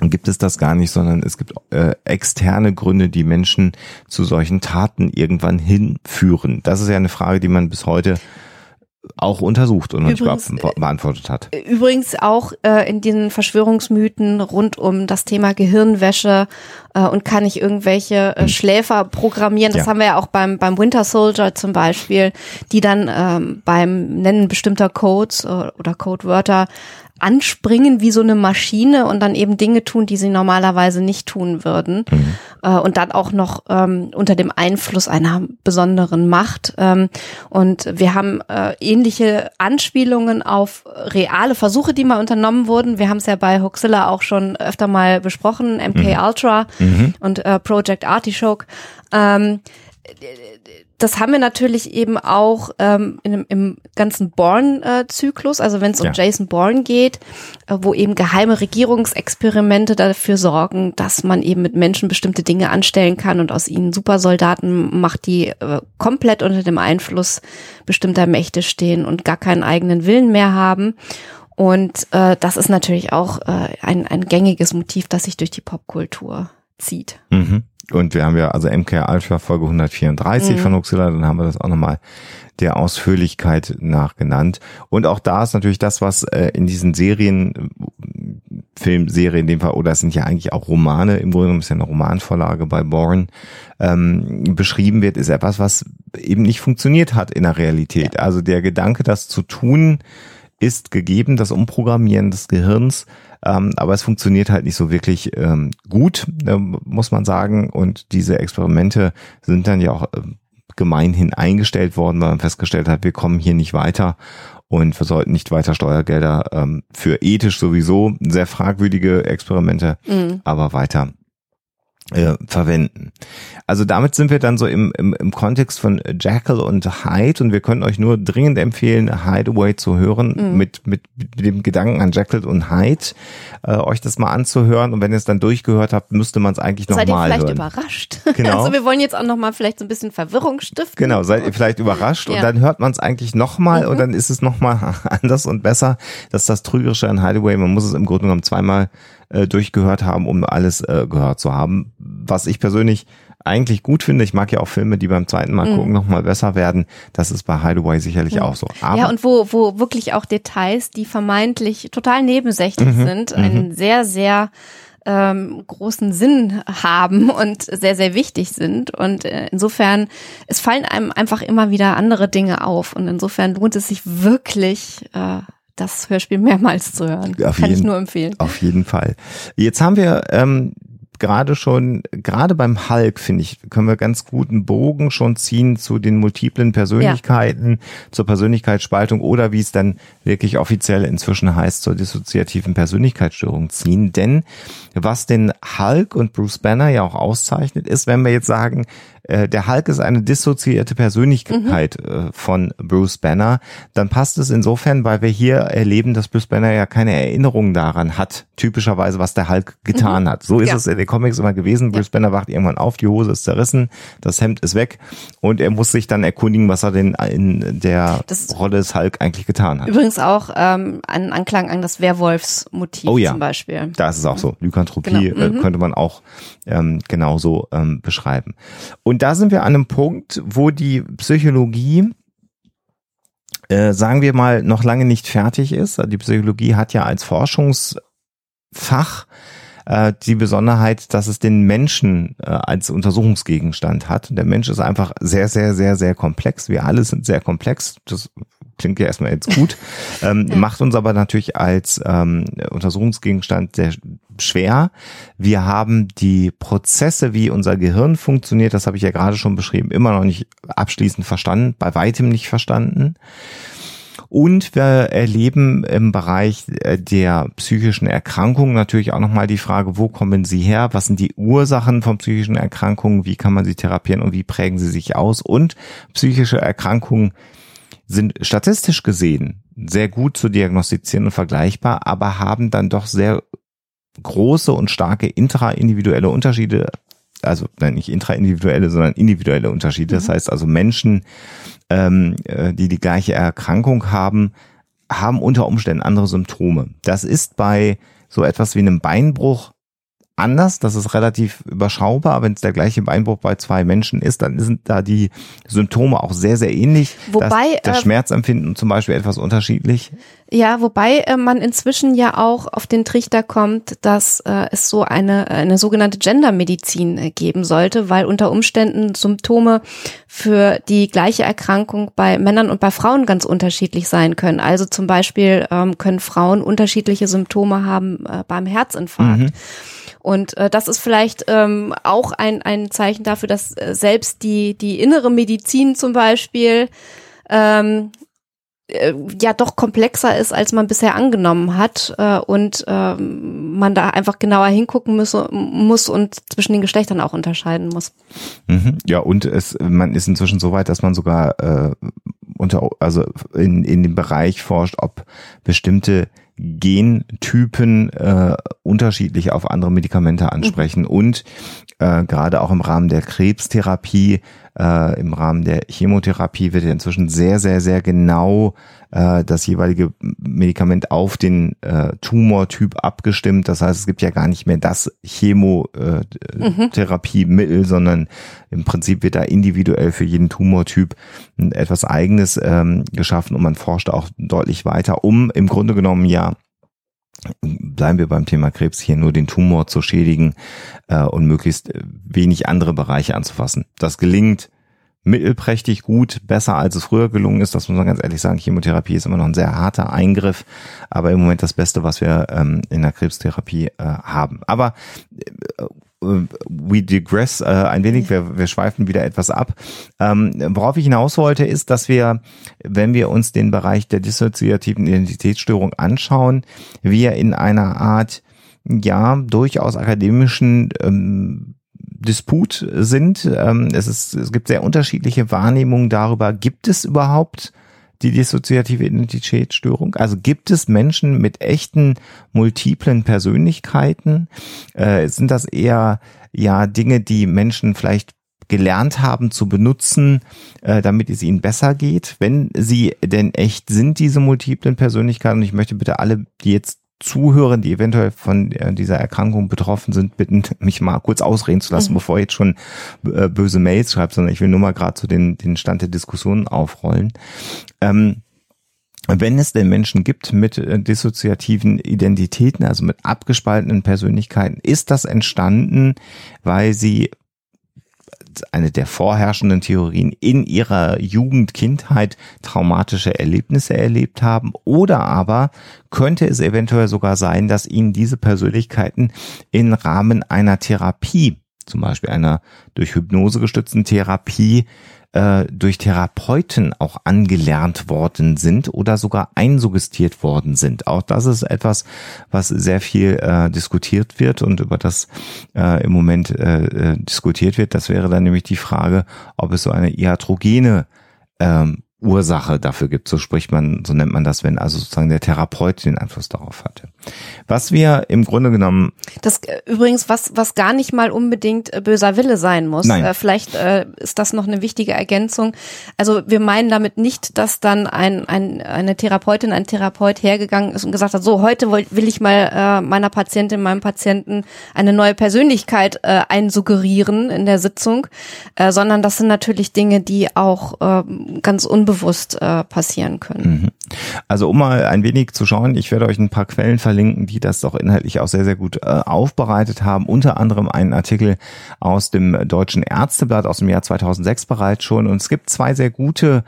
gibt es das gar nicht, sondern es gibt äh, externe Gründe, die Menschen zu solchen Taten irgendwann hinführen. Das ist ja eine Frage, die man bis heute auch untersucht und noch nicht Übrigens, be beantwortet hat. Übrigens auch äh, in diesen Verschwörungsmythen rund um das Thema Gehirnwäsche äh, und kann ich irgendwelche äh, Schläfer programmieren. Das Hm. Ja. haben wir ja auch beim, beim Winter Soldier zum Beispiel, die dann ähm, beim Nennen bestimmter Codes äh, oder Codewörter anspringen wie so eine Maschine und dann eben Dinge tun, die sie normalerweise nicht tun würden. Äh, und dann auch noch ähm, unter dem Einfluss einer besonderen Macht. Ähm, und wir haben äh, ähnliche Anspielungen auf reale Versuche, die mal unternommen wurden. Wir haben es ja bei Hoaxilla auch schon öfter mal besprochen, MK Ultra und äh, Project Artichoke. Ähm, das haben wir natürlich eben auch ähm, in, im ganzen Bourne-Zyklus, also wenn es um Ja. Jason Bourne geht, äh, wo eben geheime Regierungsexperimente dafür sorgen, dass man eben mit Menschen bestimmte Dinge anstellen kann und aus ihnen Supersoldaten macht, die äh, komplett unter dem Einfluss bestimmter Mächte stehen und gar keinen eigenen Willen mehr haben. Und äh, das ist natürlich auch äh, ein, ein gängiges Motiv, das sich durch die Popkultur zieht. Mhm. Und wir haben ja also MK Ultra Folge 134 Mhm. von Huxilla, dann haben wir das auch nochmal der Ausführlichkeit nach genannt. Und auch da ist natürlich das, was äh, in diesen Serien, Filmserie in dem Fall, oder es sind ja eigentlich auch Romane, im Grunde genommen ist ja eine Romanvorlage bei Bourne, ähm, beschrieben wird, ist etwas, was eben nicht funktioniert hat in der Realität. Also der Gedanke, das zu tun, ist gegeben, das Umprogrammieren des Gehirns, ähm, aber es funktioniert halt nicht so wirklich ähm, gut, ähm, muss man sagen. Und diese Experimente sind dann ja auch ähm, gemeinhin eingestellt worden, weil man festgestellt hat, wir kommen hier nicht weiter und wir sollten nicht weiter Steuergelder ähm, für ethisch sowieso sehr fragwürdige Experimente, aber weiter äh, verwenden. Also damit sind wir dann so im, im, im Kontext von Jekyll und Hyde und wir können euch nur dringend empfehlen, Hideaway zu hören mit, mit, mit dem Gedanken an Jekyll und Hyde, äh, euch das mal anzuhören und wenn ihr es dann durchgehört habt, müsste man es eigentlich Seid ihr nochmal vielleicht hören. überrascht? Genau. Also wir wollen jetzt auch noch mal vielleicht so ein bisschen Verwirrung stiften. Genau, seid ihr vielleicht überrascht und Ja. dann hört man es eigentlich nochmal und dann ist es nochmal anders und besser. Das ist das Trügerische an Hideaway. Man muss es im Grunde genommen zweimal äh, durchgehört haben, um alles äh, gehört zu haben. Was ich persönlich eigentlich gut finde, ich mag ja auch Filme, die beim zweiten Mal gucken nochmal besser werden. Das ist bei Hideaway sicherlich auch so. Aber ja, und wo, wo wirklich auch Details, die vermeintlich total nebensächlich Mhm, sind, einen sehr, sehr ähm, großen Sinn haben und sehr, sehr wichtig sind. Und äh, insofern, es fallen einem einfach immer wieder andere Dinge auf. Und insofern lohnt es sich wirklich, äh, das Hörspiel mehrmals zu hören. Auf Kann ich jeden- nur empfehlen. Auf jeden Fall. Jetzt haben wir ähm, gerade schon, gerade beim Hulk, finde ich, können wir ganz guten Bogen schon ziehen zu den multiplen Persönlichkeiten, zur Persönlichkeitsspaltung oder wie es dann wirklich offiziell inzwischen heißt, zur dissoziativen Persönlichkeitsstörung ziehen. Denn was den Hulk und Bruce Banner ja auch auszeichnet, ist, wenn wir jetzt sagen, äh, der Hulk ist eine dissoziierte Persönlichkeit Mhm. äh, von Bruce Banner, dann passt es insofern, weil wir hier erleben, dass Bruce Banner ja keine Erinnerung daran hat, typischerweise, was der Hulk getan hat. So ist Mhm. Ja. es in den Comics immer gewesen. Bruce Banner wacht irgendwann auf, die Hose ist zerrissen, das Hemd ist weg und er muss sich dann erkundigen, was er denn in der Das- Rolle des Hulk eigentlich getan hat. Übrigens auch ähm, ein Anklang an das Werwolfsmotiv Oh ja. zum Beispiel. Da ist es auch so. Lykanthropie Genau. äh, Mhm. könnte man auch ähm, genauso ähm, beschreiben. Und da sind wir an einem Punkt, wo die Psychologie äh, sagen wir mal, noch lange nicht fertig ist. Die Psychologie hat ja als Forschungsfach äh, die Besonderheit, dass es den Menschen äh, als Untersuchungsgegenstand hat. Der Mensch ist einfach sehr, sehr, sehr, sehr komplex. Wir alle sind sehr komplex. Das klingt ja erstmal jetzt gut, ähm, macht uns aber natürlich als ähm, Untersuchungsgegenstand sehr schwer. Wir haben die Prozesse, wie unser Gehirn funktioniert, das habe ich ja gerade schon beschrieben, immer noch nicht abschließend verstanden, bei weitem nicht verstanden. Und wir erleben im Bereich äh, der psychischen Erkrankungen natürlich auch nochmal die Frage, wo kommen sie her? Was sind die Ursachen von psychischen Erkrankungen? Wie kann man sie therapieren und wie prägen sie sich aus? Und psychische Erkrankungen sind statistisch gesehen sehr gut zu diagnostizieren und vergleichbar, aber haben dann doch sehr große und starke intraindividuelle Unterschiede, also nein, nicht intraindividuelle, sondern individuelle Unterschiede. Das heißt also Menschen, ähm, äh, die die gleiche Erkrankung haben, haben unter Umständen andere Symptome. Das ist bei so etwas wie einem Beinbruch anders, das ist relativ überschaubar. Wenn es der gleiche Beinbruch bei zwei Menschen ist, dann sind da die Symptome auch sehr, sehr ähnlich. Wobei, das, das äh, Schmerzempfinden zum Beispiel etwas unterschiedlich. Ja, wobei äh, man inzwischen ja auch auf den Trichter kommt, dass äh, es so eine, eine sogenannte Gendermedizin äh, geben sollte, weil unter Umständen Symptome für die gleiche Erkrankung bei Männern und bei Frauen ganz unterschiedlich sein können. Also zum Beispiel ähm, können Frauen unterschiedliche Symptome haben äh, beim Herzinfarkt. Und äh, das ist vielleicht ähm, auch ein, ein Zeichen dafür, dass äh, selbst die, die innere Medizin zum Beispiel ähm, äh, ja doch komplexer ist, als man bisher angenommen hat äh, und ähm, man da einfach genauer hingucken muss, muss und zwischen den Geschlechtern auch unterscheiden muss. Mhm. Ja, und es, man ist inzwischen so weit, dass man sogar äh, unter, also in, in dem Bereich forscht, ob bestimmte Gentypen äh, unterschiedlich auf andere Medikamente ansprechen und äh, gerade auch im Rahmen der Krebstherapie, äh, im Rahmen der Chemotherapie wird ja inzwischen sehr, sehr, sehr genau äh, das jeweilige Medikament auf den äh, Tumortyp abgestimmt. Das heißt, es gibt ja gar nicht mehr das Chemotherapiemittel, sondern im Prinzip wird da individuell für jeden Tumortyp etwas Eigenes ähm, geschaffen und man forscht auch deutlich weiter, um im Grunde genommen ja bleiben wir beim Thema Krebs hier nur den Tumor zu schädigen äh, und möglichst wenig andere Bereiche anzufassen. Das gelingt mittelprächtig gut, besser als es früher gelungen ist. Das muss man ganz ehrlich sagen. Chemotherapie ist immer noch ein sehr harter Eingriff, aber im Moment das Beste, was wir ähm, in der Krebstherapie äh, haben. Aber äh, we digress äh, ein wenig, wir, wir schweifen wieder etwas ab. Ähm, worauf ich hinaus wollte, ist, dass wir, wenn wir uns den Bereich der dissoziativen Identitätsstörung anschauen, wir in einer Art, ja, durchaus akademischen ähm, Disput sind. Ähm, es, ist, es gibt sehr unterschiedliche Wahrnehmungen darüber, gibt es überhaupt die dissoziative Identitätsstörung? Also gibt es Menschen mit echten multiplen Persönlichkeiten? Äh, sind das eher ja Dinge, die Menschen vielleicht gelernt haben zu benutzen, äh, damit es ihnen besser geht? Wenn sie denn echt sind, diese multiplen Persönlichkeiten, und ich möchte bitte alle, die jetzt zuhören, die eventuell von äh, dieser Erkrankung betroffen sind, bitten, mich mal kurz ausreden zu lassen, bevor ihr jetzt schon äh, böse Mails schreibt, sondern ich will nur mal gerade zu den, den Stand der Diskussion aufrollen. Ähm, wenn es denn Menschen gibt mit äh, dissoziativen Identitäten, also mit abgespaltenen Persönlichkeiten, ist das entstanden, weil sie eine der vorherrschenden Theorien in ihrer Jugend, Kindheit traumatische Erlebnisse erlebt haben. Oder aber könnte es eventuell sogar sein, dass ihnen diese Persönlichkeiten im Rahmen einer Therapie zum Beispiel einer durch Hypnose gestützten Therapie äh, durch Therapeuten auch angelernt worden sind oder sogar einsuggestiert worden sind. Auch das ist etwas, was sehr viel äh, diskutiert wird und über das äh, im Moment äh, äh diskutiert wird. Das wäre dann nämlich die Frage, ob es so eine iatrogene ähm, Ursache dafür gibt. So spricht man, so nennt man das, wenn also sozusagen der Therapeut den Einfluss darauf hatte. Was wir im Grunde genommen. Das äh, übrigens, was, was gar nicht mal unbedingt äh, böser Wille sein muss. Nein. Äh, vielleicht äh, ist das noch eine wichtige Ergänzung. Also wir meinen damit nicht, dass dann ein, ein, eine Therapeutin, ein Therapeut hergegangen ist und gesagt hat, so heute will ich mal äh, meiner Patientin, meinem Patienten eine neue Persönlichkeit äh, einsuggerieren in der Sitzung, äh, sondern das sind natürlich Dinge, die auch äh, ganz unbewusst äh, passieren können. Mhm. Also um mal ein wenig zu schauen, ich werde euch ein paar Quellen verlinken, die das doch inhaltlich auch sehr, sehr gut äh, aufbereitet haben. Unter anderem einen Artikel aus dem Deutschen Ärzteblatt aus dem Jahr 2006 bereits schon. Und es gibt zwei sehr gute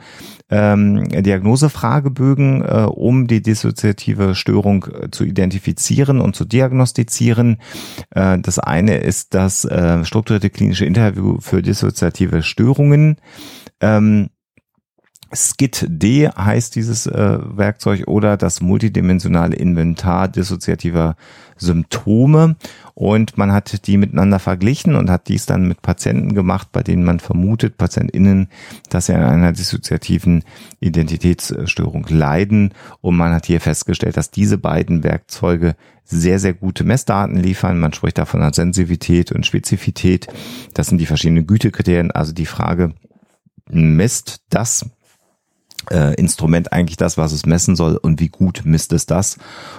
ähm, Diagnosefragebögen, äh, um die dissoziative Störung äh, zu identifizieren und zu diagnostizieren. Äh, das eine ist das äh, strukturierte klinische Interview für dissoziative Störungen. Ähm, SKIT-D heißt dieses äh, Werkzeug oder das multidimensionale Inventar dissoziativer Symptome und man hat die miteinander verglichen und hat dies dann mit Patienten gemacht, bei denen man vermutet, PatientInnen, dass sie an einer dissoziativen Identitätsstörung leiden und man hat hier festgestellt, dass diese beiden Werkzeuge sehr, sehr gute Messdaten liefern. Man spricht da von Sensivität und Spezifität. Das sind die verschiedenen Gütekriterien. Also die Frage, misst das äh, Instrument eigentlich das, was es messen soll und wie gut misst es das.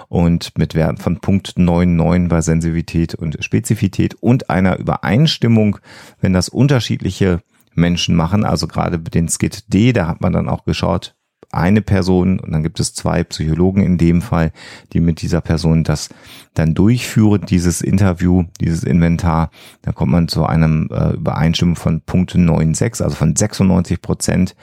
Und mit Werten von Punkt 99 bei Sensitivität und Spezifität und einer Übereinstimmung, wenn das unterschiedliche Menschen machen, also gerade den Skit D, da hat man dann auch geschaut, eine Person und dann gibt es zwei Psychologen in dem Fall, die mit dieser Person das dann durchführen, dieses Interview, dieses Inventar. Da kommt man zu einem äh, Übereinstimmung von Punkte 9,6, also von 96 Prozent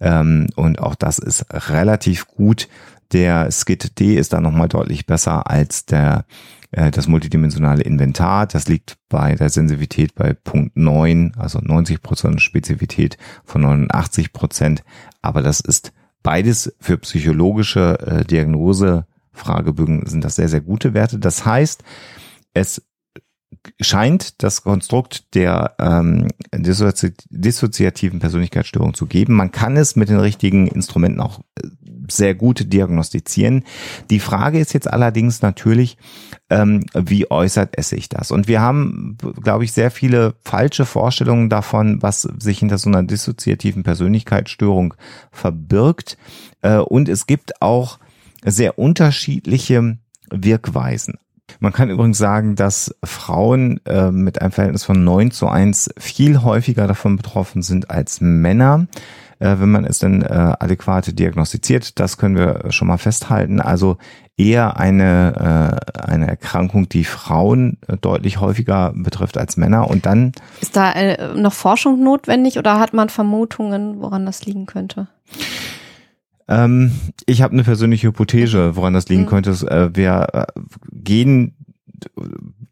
ähm, und auch das ist relativ gut. Der Skit D ist da nochmal deutlich besser als der äh, das multidimensionale Inventar. Das liegt bei der Sensitivität bei Punkt 9, also 90 Prozent Spezifität von 89 Prozent. Aber das ist beides für psychologische äh, Diagnose Fragebögen sind das sehr, sehr gute Werte. Das heißt, es scheint das Konstrukt der ähm, dissozi dissoziativen Persönlichkeitsstörung zu geben. Man kann es mit den richtigen Instrumenten auch äh, sehr gut diagnostizieren. Die Frage ist jetzt allerdings natürlich, ähm, wie äußert es sich das? Und wir haben, glaube ich, sehr viele falsche Vorstellungen davon, was sich hinter so einer dissoziativen Persönlichkeitsstörung verbirgt. Äh, und es gibt auch sehr unterschiedliche Wirkweisen. Man kann übrigens sagen, dass Frauen äh, mit einem Verhältnis von 9 zu 1 viel häufiger davon betroffen sind als Männer, äh, wenn man es denn äh, adäquat diagnostiziert. Das können wir schon mal festhalten. Also eher eine, äh, eine Erkrankung, die Frauen äh, deutlich häufiger betrifft als Männer. Und dann. Ist da äh, noch Forschung notwendig oder hat man Vermutungen, woran das liegen könnte? Ähm, ich habe eine persönliche Hypothese, woran das liegen mhm. könnte. Äh, wir äh, gehen,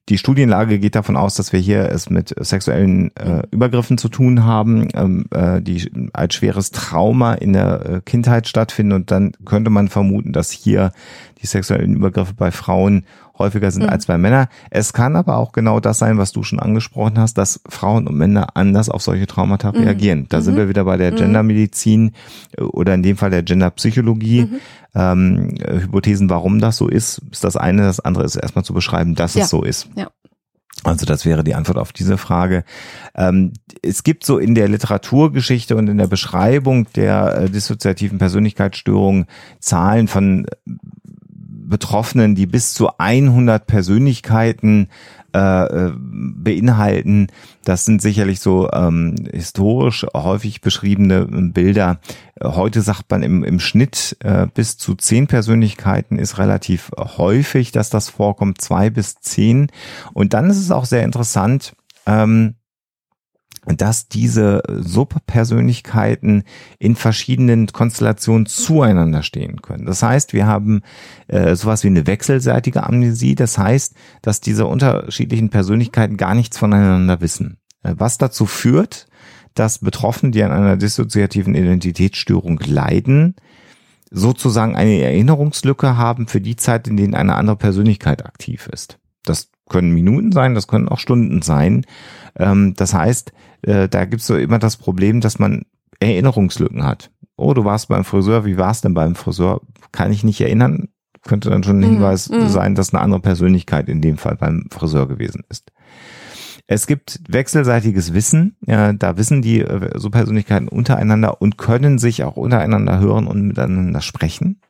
die Studienlage geht davon aus, dass wir hier es mit sexuellen äh, mhm. Übergriffen zu tun haben, ähm, äh, die als schweres Trauma in der äh, Kindheit stattfinden. Und dann könnte man vermuten, dass hier die sexuellen Übergriffe bei Frauen häufiger sind mhm. als bei Männern. Es kann aber auch genau das sein, was du schon angesprochen hast, dass Frauen und Männer anders auf solche Traumata mhm. reagieren. Da mhm. sind wir wieder bei der mhm. Gendermedizin äh, oder in dem Fall der Genderpsychologie. Mhm. Ähm, Hypothesen, warum das so ist, ist das eine. Das andere ist erstmal zu beschreiben, dass ja. es so ist. Ja. Also das wäre die Antwort auf diese Frage. Ähm, es gibt so in der Literaturgeschichte und in der Beschreibung der äh, dissoziativen Persönlichkeitsstörungen Zahlen von Betroffenen, die bis zu 100 Persönlichkeiten äh, äh, beinhalten. Das sind sicherlich so ähm, historisch häufig beschriebene Bilder. Heute sagt man im, im Schnitt äh, bis zu zehn Persönlichkeiten ist relativ häufig, dass das vorkommt, zwei bis zehn. Und dann ist es auch sehr interessant, ähm, dass diese Subpersönlichkeiten in verschiedenen Konstellationen zueinander stehen können. Das heißt, wir haben äh, sowas wie eine wechselseitige Amnesie. Das heißt, dass diese unterschiedlichen Persönlichkeiten gar nichts voneinander wissen. Äh, was dazu führt, dass Betroffene, die an einer dissoziativen Identitätsstörung leiden, sozusagen eine Erinnerungslücke haben für die Zeit, in denen eine andere Persönlichkeit aktiv ist. Das können Minuten sein, das können auch Stunden sein. Ähm, das heißt, äh, da gibt's so immer das Problem, dass man Erinnerungslücken hat. Oh, du warst beim Friseur, wie war's denn beim Friseur? Kann ich nicht erinnern. Könnte dann schon ein mhm, Hinweis mm, mm. sein, dass eine andere Persönlichkeit in dem Fall beim Friseur gewesen ist. Es gibt wechselseitiges Wissen. Ja, da wissen die äh, so Persönlichkeiten untereinander und können sich auch untereinander hören und miteinander sprechen.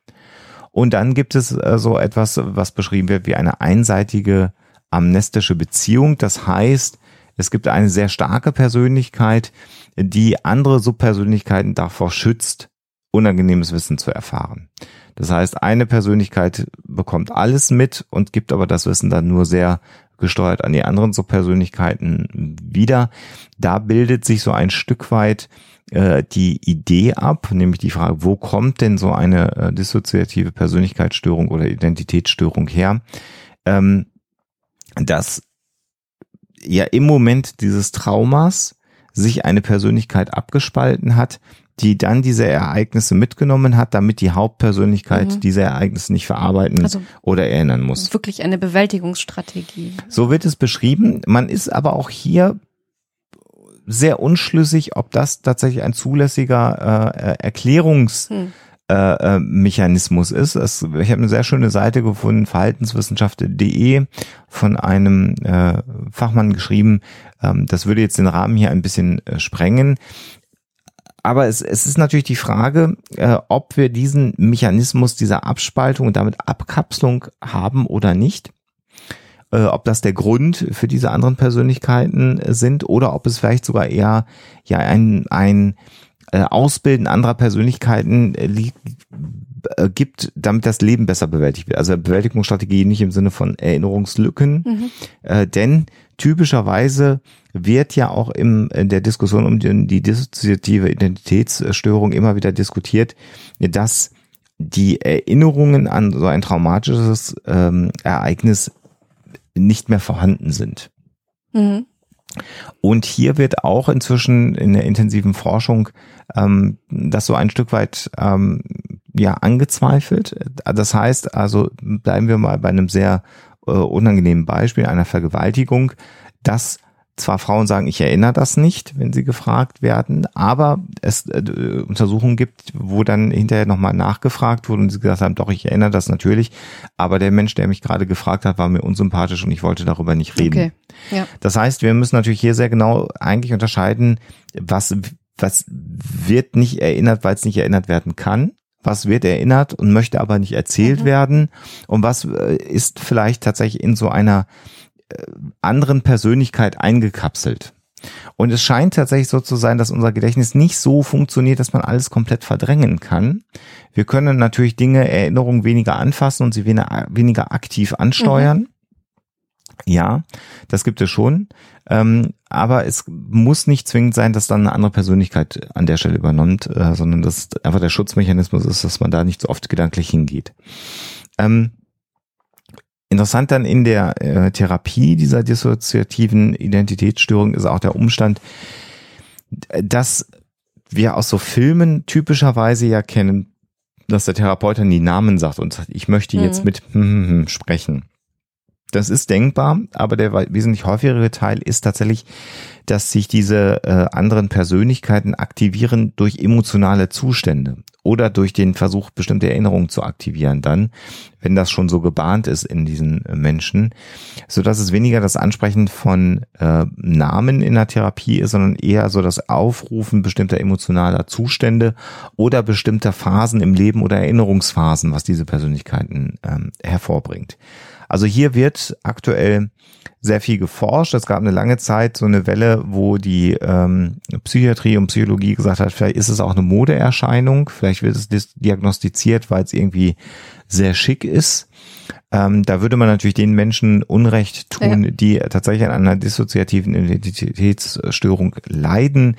Und dann gibt es äh, so etwas, was beschrieben wird wie eine einseitige amnestische Beziehung. Das heißt, es gibt eine sehr starke Persönlichkeit, die andere Subpersönlichkeiten davor schützt, unangenehmes Wissen zu erfahren. Das heißt, eine Persönlichkeit bekommt alles mit und gibt aber das Wissen dann nur sehr gesteuert an die anderen Subpersönlichkeiten wieder. Da bildet sich so ein Stück weit äh, die Idee ab, nämlich die Frage, wo kommt denn so eine äh, dissoziative Persönlichkeitsstörung oder Identitätsstörung her? Ähm, dass ja im Moment dieses Traumas sich eine Persönlichkeit abgespalten hat, die dann diese Ereignisse mitgenommen hat, damit die Hauptpersönlichkeit mhm. diese Ereignisse nicht verarbeiten also oder erinnern muss. Wirklich eine Bewältigungsstrategie. So wird es beschrieben. Man ist aber auch hier sehr unschlüssig, ob das tatsächlich ein zulässiger äh, Erklärungs hm. Äh, äh, Mechanismus ist. Es, ich habe eine sehr schöne Seite gefunden, verhaltenswissenschaft.de von einem äh, Fachmann geschrieben. Ähm, das würde jetzt den Rahmen hier ein bisschen äh, sprengen. Aber es, es ist natürlich die Frage, äh, ob wir diesen Mechanismus dieser Abspaltung und damit Abkapselung haben oder nicht. Äh, ob das der Grund für diese anderen Persönlichkeiten sind oder ob es vielleicht sogar eher ja ein, ein äh, Ausbilden anderer Persönlichkeiten äh, äh, gibt, damit das Leben besser bewältigt wird. Also Bewältigungsstrategie nicht im Sinne von Erinnerungslücken, mhm. äh, denn typischerweise wird ja auch im, in der Diskussion um die, die dissoziative Identitätsstörung immer wieder diskutiert, dass die Erinnerungen an so ein traumatisches ähm, Ereignis nicht mehr vorhanden sind. Mhm. Und hier wird auch inzwischen in der intensiven Forschung ähm, das so ein Stück weit ähm, ja angezweifelt. Das heißt also, bleiben wir mal bei einem sehr äh, unangenehmen Beispiel einer Vergewaltigung, dass zwar Frauen sagen, ich erinnere das nicht, wenn sie gefragt werden, aber es äh, Untersuchungen gibt, wo dann hinterher nochmal nachgefragt wurde und sie gesagt haben, doch, ich erinnere das natürlich, aber der Mensch, der mich gerade gefragt hat, war mir unsympathisch und ich wollte darüber nicht reden. Okay. Ja. Das heißt, wir müssen natürlich hier sehr genau eigentlich unterscheiden, was, was wird nicht erinnert, weil es nicht erinnert werden kann was wird erinnert und möchte aber nicht erzählt mhm. werden und was äh, ist vielleicht tatsächlich in so einer anderen Persönlichkeit eingekapselt. Und es scheint tatsächlich so zu sein, dass unser Gedächtnis nicht so funktioniert, dass man alles komplett verdrängen kann. Wir können natürlich Dinge, Erinnerungen weniger anfassen und sie weniger aktiv ansteuern. Mhm. Ja, das gibt es schon. Ähm, aber es muss nicht zwingend sein, dass dann eine andere Persönlichkeit an der Stelle übernimmt, äh, sondern dass einfach der Schutzmechanismus ist, dass man da nicht so oft gedanklich hingeht. Ähm, Interessant dann in der äh, Therapie dieser dissoziativen Identitätsstörung ist auch der Umstand, dass wir aus so Filmen typischerweise ja kennen, dass der Therapeut dann die Namen sagt und sagt, ich möchte jetzt mhm. mit hm, hm, hm, sprechen. Das ist denkbar, aber der wesentlich häufigere Teil ist tatsächlich, dass sich diese äh, anderen Persönlichkeiten aktivieren durch emotionale Zustände oder durch den Versuch, bestimmte Erinnerungen zu aktivieren dann, wenn das schon so gebahnt ist in diesen äh, Menschen, so dass es weniger das Ansprechen von äh, Namen in der Therapie ist, sondern eher so das Aufrufen bestimmter emotionaler Zustände oder bestimmter Phasen im Leben oder Erinnerungsphasen, was diese Persönlichkeiten ähm, hervorbringt. Also hier wird aktuell sehr viel geforscht. Es gab eine lange Zeit so eine Welle, wo die ähm, Psychiatrie und Psychologie gesagt hat, vielleicht ist es auch eine Modeerscheinung, vielleicht wird es diagnostiziert, weil es irgendwie sehr schick ist. Ähm, da würde man natürlich den Menschen Unrecht tun, Ja. die tatsächlich an einer dissoziativen Identitätsstörung leiden.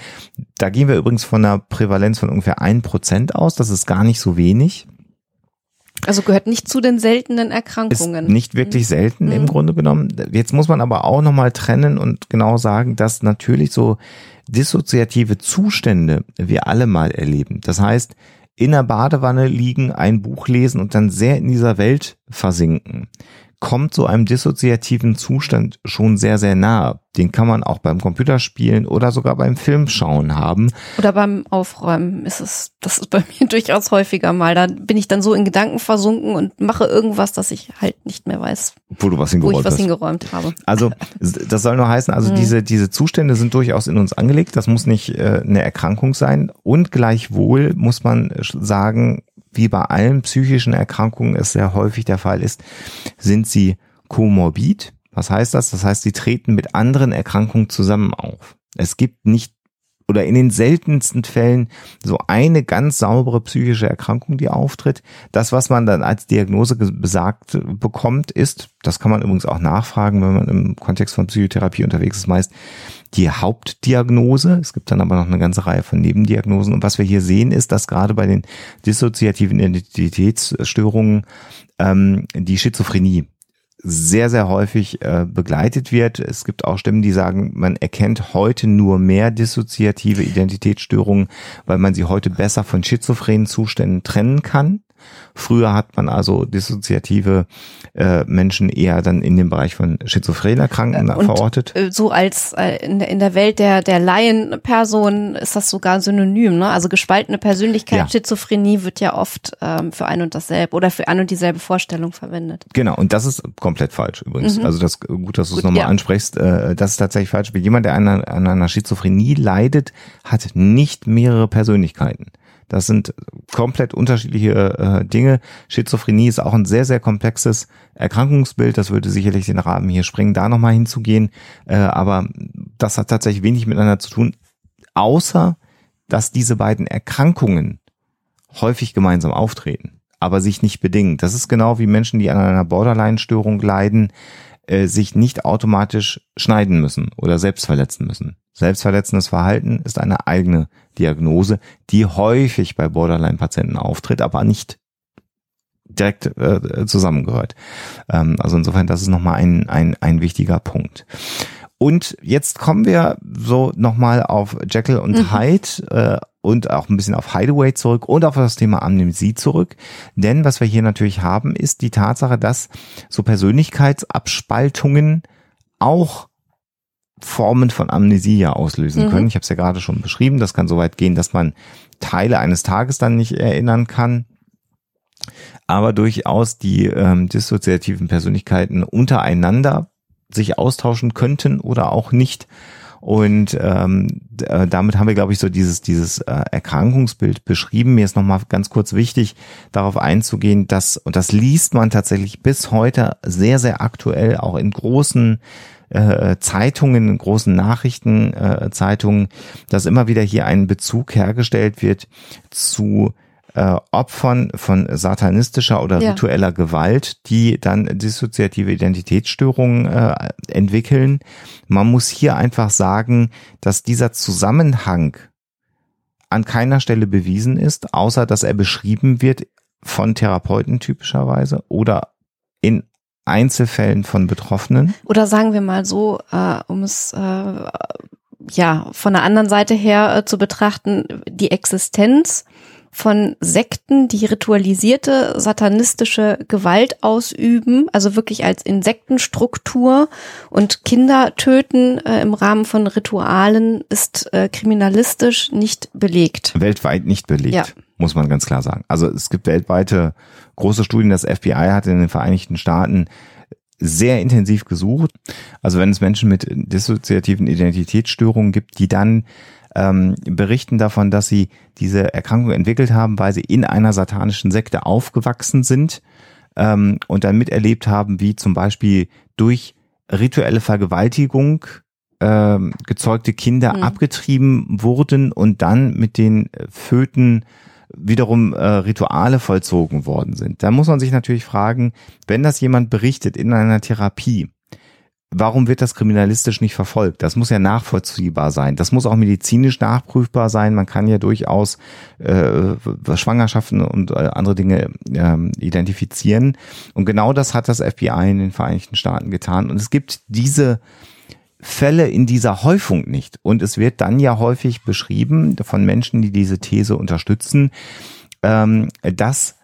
Da gehen wir übrigens von einer Prävalenz von ungefähr ein Prozent aus. Das ist gar nicht so wenig. Also gehört nicht zu den seltenen Ist Erkrankungen. nicht wirklich selten im Mhm. Grunde genommen. Jetzt muss man aber auch nochmal trennen und genau sagen, dass natürlich so dissoziative Zustände wir alle mal erleben. Das heißt, in der Badewanne liegen, ein Buch lesen und dann sehr in dieser Welt versinken, kommt so einem dissoziativen Zustand schon sehr, sehr nahe. Den kann man auch beim Computerspielen oder sogar beim Filmschauen haben. Oder beim Aufräumen ist es, das ist bei mir durchaus häufiger mal. Da bin ich dann so in Gedanken versunken und mache irgendwas, dass ich halt nicht mehr weiß, Wo du was wo hingeräumt ich was hast. hingeräumt habe. Also das soll nur heißen, also Mhm. diese diese Zustände sind durchaus in uns angelegt. Das muss nicht äh, eine Erkrankung sein. Und gleichwohl muss man sagen, wie bei allen psychischen Erkrankungen es sehr häufig der Fall ist, sind sie komorbid. Was heißt das? Das heißt, sie treten mit anderen Erkrankungen zusammen auf. Es gibt nicht oder in den seltensten Fällen so eine ganz saubere psychische Erkrankung, die auftritt. Das, was man dann als Diagnose besagt bekommt, ist, das kann man übrigens auch nachfragen, wenn man im Kontext von Psychotherapie unterwegs ist, meist die Hauptdiagnose. Es gibt dann aber noch eine ganze Reihe von Nebendiagnosen. Und was wir hier sehen, ist, dass gerade bei den dissoziativen Identitätsstörungen ähm, die Schizophrenie sehr, sehr häufig äh, begleitet wird. Es gibt auch Stimmen, die sagen, man erkennt heute nur mehr dissoziative Identitätsstörungen, weil man sie heute besser von schizophrenen Zuständen trennen kann. Früher hat man also dissoziative äh, Menschen eher dann in dem Bereich von schizophrener Kranken Und, verortet. Äh, So als äh, in der, in der Welt der, der Laienperson ist das sogar synonym. Ne? Also gespaltene Persönlichkeit, Ja. Schizophrenie wird ja oft ähm, für ein und dasselbe oder für ein und dieselbe Vorstellung verwendet. Genau, und das ist komplett falsch übrigens. Mhm. Also das gut, dass du es nochmal ja. ansprichst. Äh, das ist tatsächlich falsch. Jemand, der an einer, an einer Schizophrenie leidet, hat nicht mehrere Persönlichkeiten. Das sind komplett unterschiedliche äh, Dinge. Schizophrenie ist auch ein sehr, sehr komplexes Erkrankungsbild. Das würde sicherlich den Rahmen hier sprengen, da nochmal hinzugehen. Äh, aber das hat tatsächlich wenig miteinander zu tun, außer dass diese beiden Erkrankungen häufig gemeinsam auftreten, aber sich nicht bedingen. Das ist genau wie Menschen, die an einer Borderline-Störung leiden, äh, sich nicht automatisch schneiden müssen oder selbst verletzen müssen. Selbstverletzendes Verhalten ist eine eigene Diagnose, die häufig bei Borderline-Patienten auftritt, aber nicht direkt äh, zusammengehört. Ähm, also insofern, das ist nochmal ein, ein, ein wichtiger Punkt. Und jetzt kommen wir so nochmal auf Jekyll und Mhm. Hyde äh, und auch ein bisschen auf Hideaway zurück und auf das Thema Amnesie zurück. Denn was wir hier natürlich haben, ist die Tatsache, dass so Persönlichkeitsabspaltungen auch Formen von Amnesie ja auslösen Mhm. können. Ich habe es ja gerade schon beschrieben. Das kann so weit gehen, dass man Teile eines Tages dann nicht erinnern kann. Aber durchaus die ähm, dissoziativen Persönlichkeiten untereinander sich austauschen könnten oder auch nicht. Und ähm, äh, damit haben wir, glaube ich, so dieses, dieses äh, Erkrankungsbild beschrieben. Mir ist nochmal ganz kurz wichtig, darauf einzugehen, dass, und das liest man tatsächlich bis heute sehr, sehr aktuell, auch in großen äh, Zeitungen, in großen Nachrichtenzeitungen, äh, Zeitungen, dass immer wieder hier ein Bezug hergestellt wird zu äh, Opfern von satanistischer oder Ja. ritueller Gewalt, die dann dissoziative Identitätsstörungen äh, entwickeln. Man muss hier einfach sagen, dass dieser Zusammenhang an keiner Stelle bewiesen ist, außer dass er beschrieben wird von Therapeuten typischerweise oder in Einzelfällen von Betroffenen. Oder sagen wir mal so, äh, um es äh, ja von der anderen Seite her äh, zu betrachten, die Existenz von Sekten, die ritualisierte satanistische Gewalt ausüben, also wirklich als Insektenstruktur und Kinder töten äh, im Rahmen von Ritualen, ist äh, kriminalistisch nicht belegt. weltweit nicht belegt, Ja. muss man ganz klar sagen. Also es gibt weltweite große Studien, das FBI hat in den Vereinigten Staaten sehr intensiv gesucht. Also wenn es Menschen mit dissoziativen Identitätsstörungen gibt, die dann ähm, berichten davon, dass sie diese Erkrankung entwickelt haben, weil sie in einer satanischen Sekte aufgewachsen sind ähm, und dann miterlebt haben, wie zum Beispiel durch rituelle Vergewaltigung ähm, gezeugte Kinder Mhm. abgetrieben wurden und dann mit den Föten wiederum äh, Rituale vollzogen worden sind. Da muss man sich natürlich fragen, wenn das jemand berichtet in einer Therapie, warum wird das kriminalistisch nicht verfolgt? Das muss ja nachvollziehbar sein. Das muss auch medizinisch nachprüfbar sein. Man kann ja durchaus äh, Schwangerschaften und äh, andere Dinge äh, identifizieren. Und genau das hat das FBI in den Vereinigten Staaten getan. Und es gibt diese Fälle in dieser Häufung nicht. Und es wird dann ja häufig beschrieben von Menschen, die diese These unterstützen, ähm, dass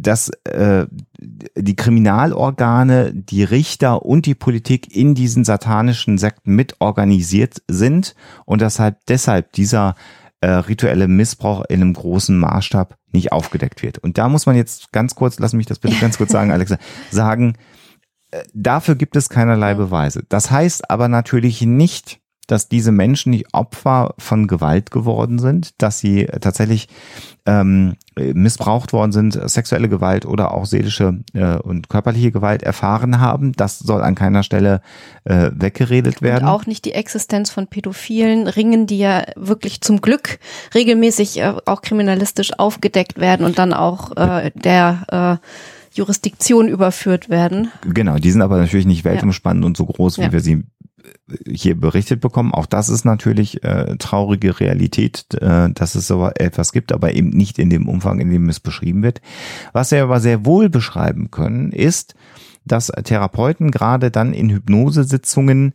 dass äh, die Kriminalorgane, die Richter und die Politik in diesen satanischen Sekten mit organisiert sind und deshalb deshalb dieser äh, rituelle Missbrauch in einem großen Maßstab nicht aufgedeckt wird. Und da muss man jetzt ganz kurz, lass mich das bitte ganz kurz sagen, Alexa, sagen, äh, dafür gibt es keinerlei Beweise. Das heißt aber natürlich nicht, dass diese Menschen nicht Opfer von Gewalt geworden sind, dass sie tatsächlich ähm, missbraucht worden sind, sexuelle Gewalt oder auch seelische äh, und körperliche Gewalt erfahren haben. Das soll an keiner Stelle äh, weggeredet werden. Und auch nicht die Existenz von pädophilen Ringen, die ja wirklich zum Glück regelmäßig äh, auch kriminalistisch aufgedeckt werden und dann auch äh, der äh, Jurisdiktion überführt werden. Genau, die sind aber natürlich nicht weltumspannend ja. und so groß, wie ja. wir sie hier berichtet bekommen. Auch das ist natürlich äh, traurige Realität, äh, dass es so etwas gibt, aber eben nicht in dem Umfang, in dem es beschrieben wird. Was wir aber sehr wohl beschreiben können, ist, dass Therapeuten gerade dann in Hypnosesitzungen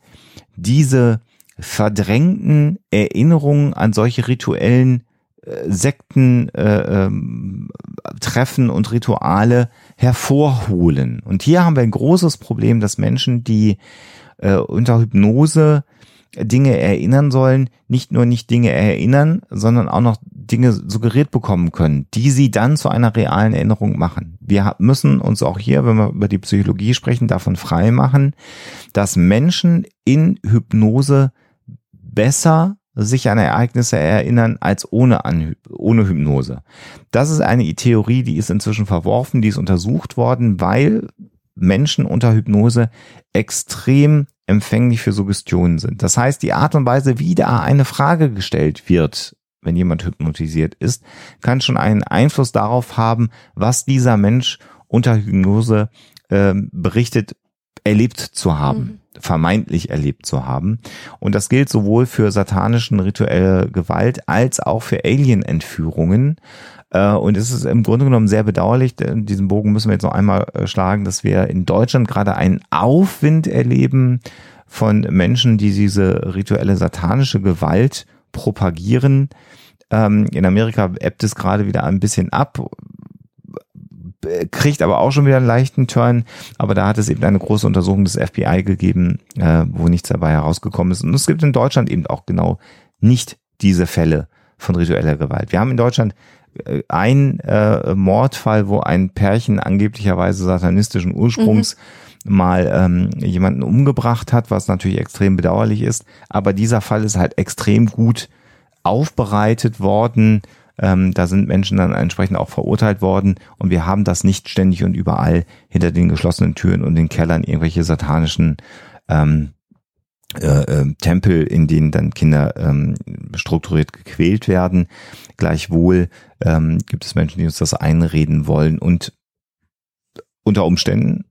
diese verdrängten Erinnerungen an solche rituellen äh, Sekten äh, ähm, Treffen und Rituale hervorholen. Und hier haben wir ein großes Problem, dass Menschen, die äh, unter Hypnose Dinge erinnern sollen, nicht nur nicht Dinge erinnern, sondern auch noch Dinge suggeriert bekommen können, die sie dann zu einer realen Erinnerung machen. Wir müssen uns auch hier, wenn wir über die Psychologie sprechen, davon frei machen, dass Menschen in Hypnose besser sich an Ereignisse erinnern als ohne, ohne Hypnose. Das ist eine Theorie, die ist inzwischen verworfen, die ist untersucht worden, weil Menschen unter Hypnose extrem empfänglich für Suggestionen sind. Das heißt, die Art und Weise, wie da eine Frage gestellt wird, wenn jemand hypnotisiert ist, kann schon einen Einfluss darauf haben, was dieser Mensch unter Hypnose äh, berichtet, erlebt zu haben. Mhm vermeintlich erlebt zu haben. Und das gilt sowohl für satanischen rituelle Gewalt als auch für Alien-Entführungen. Äh, und es ist im Grunde genommen sehr bedauerlich, diesen Bogen müssen wir jetzt noch einmal äh, schlagen, dass wir in Deutschland gerade einen Aufwind erleben von Menschen, die diese rituelle satanische Gewalt propagieren. Ähm, in Amerika ebbt es gerade wieder ein bisschen ab kriegt aber auch schon wieder einen leichten Turn. Aber da hat es eben eine große Untersuchung des FBI gegeben, äh, wo nichts dabei herausgekommen ist. Und es gibt in Deutschland eben auch genau nicht diese Fälle von ritueller Gewalt. Wir haben in Deutschland äh, ein äh, Mordfall, wo ein Pärchen angeblicherweise satanistischen Ursprungs mhm. mal ähm, jemanden umgebracht hat, was natürlich extrem bedauerlich ist. Aber dieser Fall ist halt extrem gut aufbereitet worden. Ähm, da sind Menschen dann entsprechend auch verurteilt worden und wir haben das nicht ständig und überall hinter den geschlossenen Türen und den Kellern irgendwelche satanischen ähm, äh, äh, Tempel, in denen dann Kinder ähm, strukturiert gequält werden. Gleichwohl ähm, gibt es Menschen, die uns das einreden wollen und unter Umständen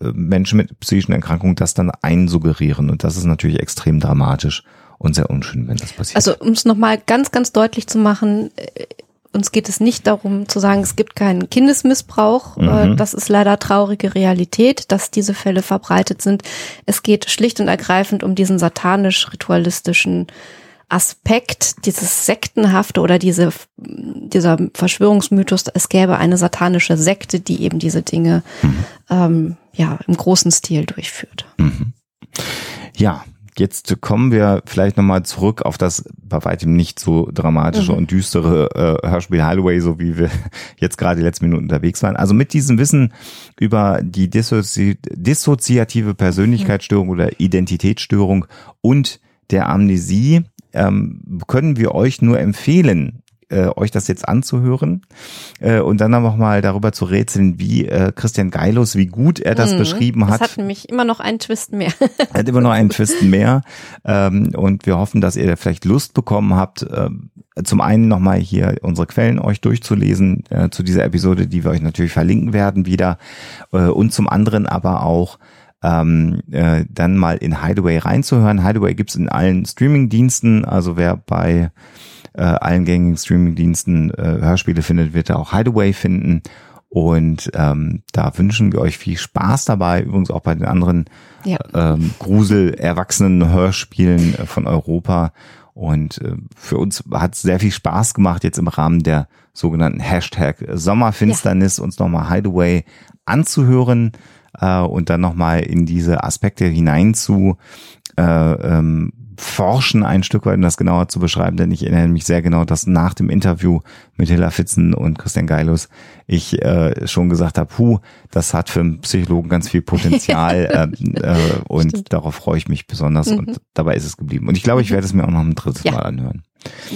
äh, Menschen mit psychischen Erkrankungen das dann einsuggerieren. Und das ist natürlich extrem dramatisch und sehr unschön, wenn das passiert. Also um es nochmal ganz, ganz deutlich zu machen, äh, uns geht es nicht darum zu sagen, es gibt keinen Kindesmissbrauch. Äh, mhm. Das ist leider traurige Realität, dass diese Fälle verbreitet sind. Es geht schlicht und ergreifend um diesen satanisch-ritualistischen Aspekt, dieses Sektenhafte oder diese, dieser Verschwörungsmythos, es gäbe eine satanische Sekte, die eben diese Dinge mhm. ähm, ja im großen Stil durchführt. Mhm. Ja, Jetzt kommen wir vielleicht nochmal zurück auf das bei weitem nicht so dramatische mhm. und düstere äh, Hörspiel Highway, so wie wir jetzt gerade die letzten Minuten unterwegs waren. Also mit diesem Wissen über die dissozi dissoziative Persönlichkeitsstörung oder Identitätsstörung und der Amnesie ähm, können wir euch nur empfehlen, äh, euch das jetzt anzuhören äh, und dann noch mal darüber zu rätseln, wie äh, Christian Geilus, wie gut er das mhm, beschrieben hat. Das hat nämlich immer noch einen Twist mehr. er hat immer noch einen Twist mehr ähm, und wir hoffen, dass ihr vielleicht Lust bekommen habt, äh, zum einen nochmal hier unsere Quellen euch durchzulesen äh, zu dieser Episode, die wir euch natürlich verlinken werden wieder. Äh, und zum anderen aber auch ähm, äh, dann mal in Hideaway reinzuhören. Hideaway gibt's in allen Streaming-Diensten, also wer bei äh, allen gängigen Streaming-Diensten äh, Hörspiele findet, wird da auch Hideaway finden. Und ähm, da wünschen wir euch viel Spaß dabei, übrigens auch bei den anderen Ja. ähm, Grusel-Erwachsenen-Hörspielen äh, von Europa. Und äh, für uns hat es sehr viel Spaß gemacht, jetzt im Rahmen der sogenannten Hashtag Sommerfinsternis uns nochmal Hideaway anzuhören äh, und dann nochmal in diese Aspekte hinein zu äh, ähm, forschen ein Stück weit, um das genauer zu beschreiben, denn ich erinnere mich sehr genau, dass nach dem Interview mit Hilla Fitzen und Christian Geilus ich äh, schon gesagt habe, puh, das hat für einen Psychologen ganz viel Potenzial äh, äh, und Stimmt. darauf freue ich mich besonders und dabei ist es geblieben. Und ich glaube, ich werde es mir auch noch ein drittes Ja. Mal anhören.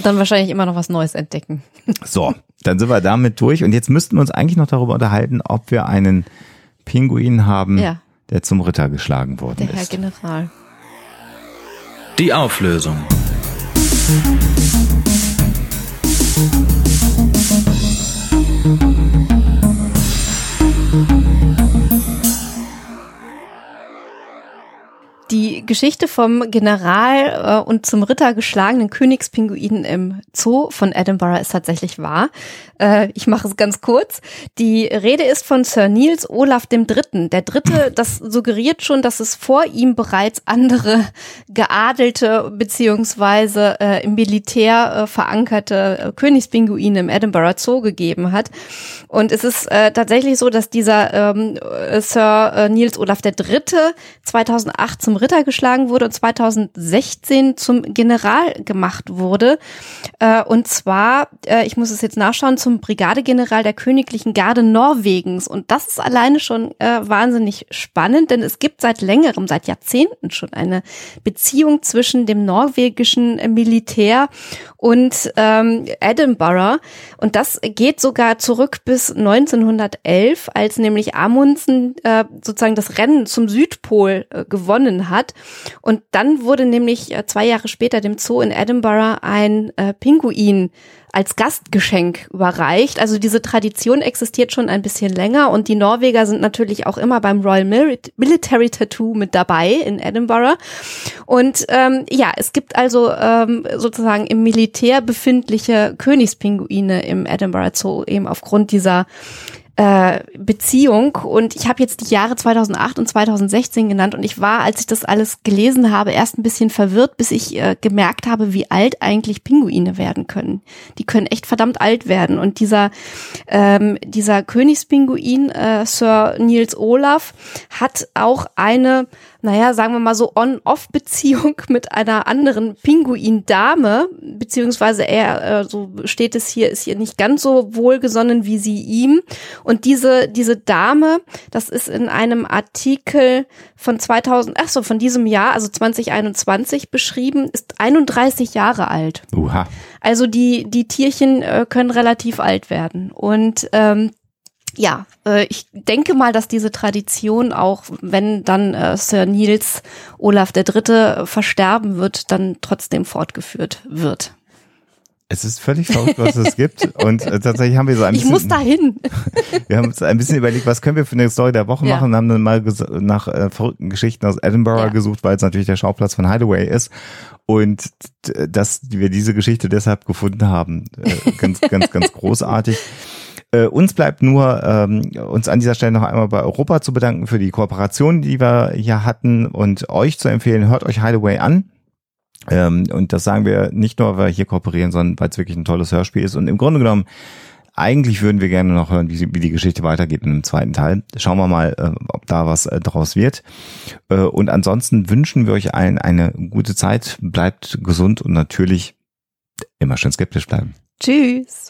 Dann wahrscheinlich immer noch was Neues entdecken. So, dann sind wir damit durch und jetzt müssten wir uns eigentlich noch darüber unterhalten, ob wir einen Pinguin haben, Ja. der zum Ritter geschlagen worden Der Herr ist. General. Die Auflösung. Die Geschichte vom General äh, und zum Ritter geschlagenen Königspinguinen im Zoo von Edinburgh ist tatsächlich wahr. Äh, ich mache es ganz kurz. Die Rede ist von Sir Niels Olaf dem Dritten. Der Dritte, das suggeriert schon, dass es vor ihm bereits andere geadelte beziehungsweise äh, im Militär äh, verankerte äh, Königspinguine im Edinburgh Zoo gegeben hat. Und es ist äh, tatsächlich so, dass dieser ähm, äh, Sir Niels Olaf Dritte 2008 zum Ritter geschlagen wurde und 2016 zum General gemacht wurde. Äh, und zwar, äh, ich muss es jetzt nachschauen, zum Brigadegeneral der Königlichen Garde Norwegens. Und das ist alleine schon äh, wahnsinnig spannend, denn es gibt seit längerem, seit Jahrzehnten schon eine Beziehung zwischen dem norwegischen Militär und ähm, Edinburgh. Und das geht sogar zurück bis 1911, als nämlich Amundsen äh, sozusagen das Rennen zum Südpol äh, gewonnen hat. Und dann wurde nämlich äh, zwei Jahre später dem Zoo in Edinburgh ein äh, Pinguin als Gastgeschenk überreicht. Also diese Tradition existiert schon ein bisschen länger und die Norweger sind natürlich auch immer beim Royal Mili- Military Tattoo mit dabei in Edinburgh. Und ähm, ja, es gibt also ähm, sozusagen im Militär befindliche Königspinguine im Edinburgh Zoo eben aufgrund dieser äh, Beziehung. Und ich habe jetzt die Jahre 2008 und 2016 genannt. Und ich war, als ich das alles gelesen habe, erst ein bisschen verwirrt, bis ich äh, gemerkt habe, wie alt eigentlich Pinguine werden können. Die können echt verdammt alt werden. Und dieser ähm, dieser Königspinguin äh, Sir Niels Olaf hat auch eine naja, sagen wir mal so On-Off-Beziehung mit einer anderen Pinguin-Dame, beziehungsweise er, äh, so steht es hier, ist hier nicht ganz so wohlgesonnen wie sie ihm. Und diese, diese Dame, das ist in einem Artikel von 2000, ach so, von diesem Jahr, also 2021 beschrieben, ist 31 Jahre alt. Uha. Also die, die Tierchen äh, können relativ alt werden. Und ähm, ja, äh, ich denke mal, dass diese Tradition auch, wenn dann äh, Sir Niels Olaf der Dritte versterben wird, dann trotzdem fortgeführt wird. Es ist völlig verrückt, was es gibt. Und äh, tatsächlich haben wir so ein Ich bisschen. muss dahin. Wir haben uns ein bisschen überlegt, was können wir für eine Story der Woche Ja. machen und haben dann mal nach äh, verrückten Geschichten aus Edinburgh Ja. gesucht, weil es natürlich der Schauplatz von Hideaway ist. Und d- dass wir diese Geschichte deshalb gefunden haben, äh, ganz, ganz, ganz großartig. Äh, uns bleibt nur, ähm, uns an dieser Stelle noch einmal bei Europa zu bedanken für die Kooperation, die wir hier hatten und euch zu empfehlen, hört euch Hideaway an. Ähm, und das sagen wir nicht nur, weil wir hier kooperieren, sondern weil es wirklich ein tolles Hörspiel ist. Und im Grunde genommen, eigentlich würden wir gerne noch hören, wie, wie die Geschichte weitergeht in dem zweiten Teil. Schauen wir mal, äh, ob da was äh, draus wird. Äh, und ansonsten wünschen wir euch allen eine gute Zeit. Bleibt gesund und natürlich immer schön skeptisch bleiben. Tschüss.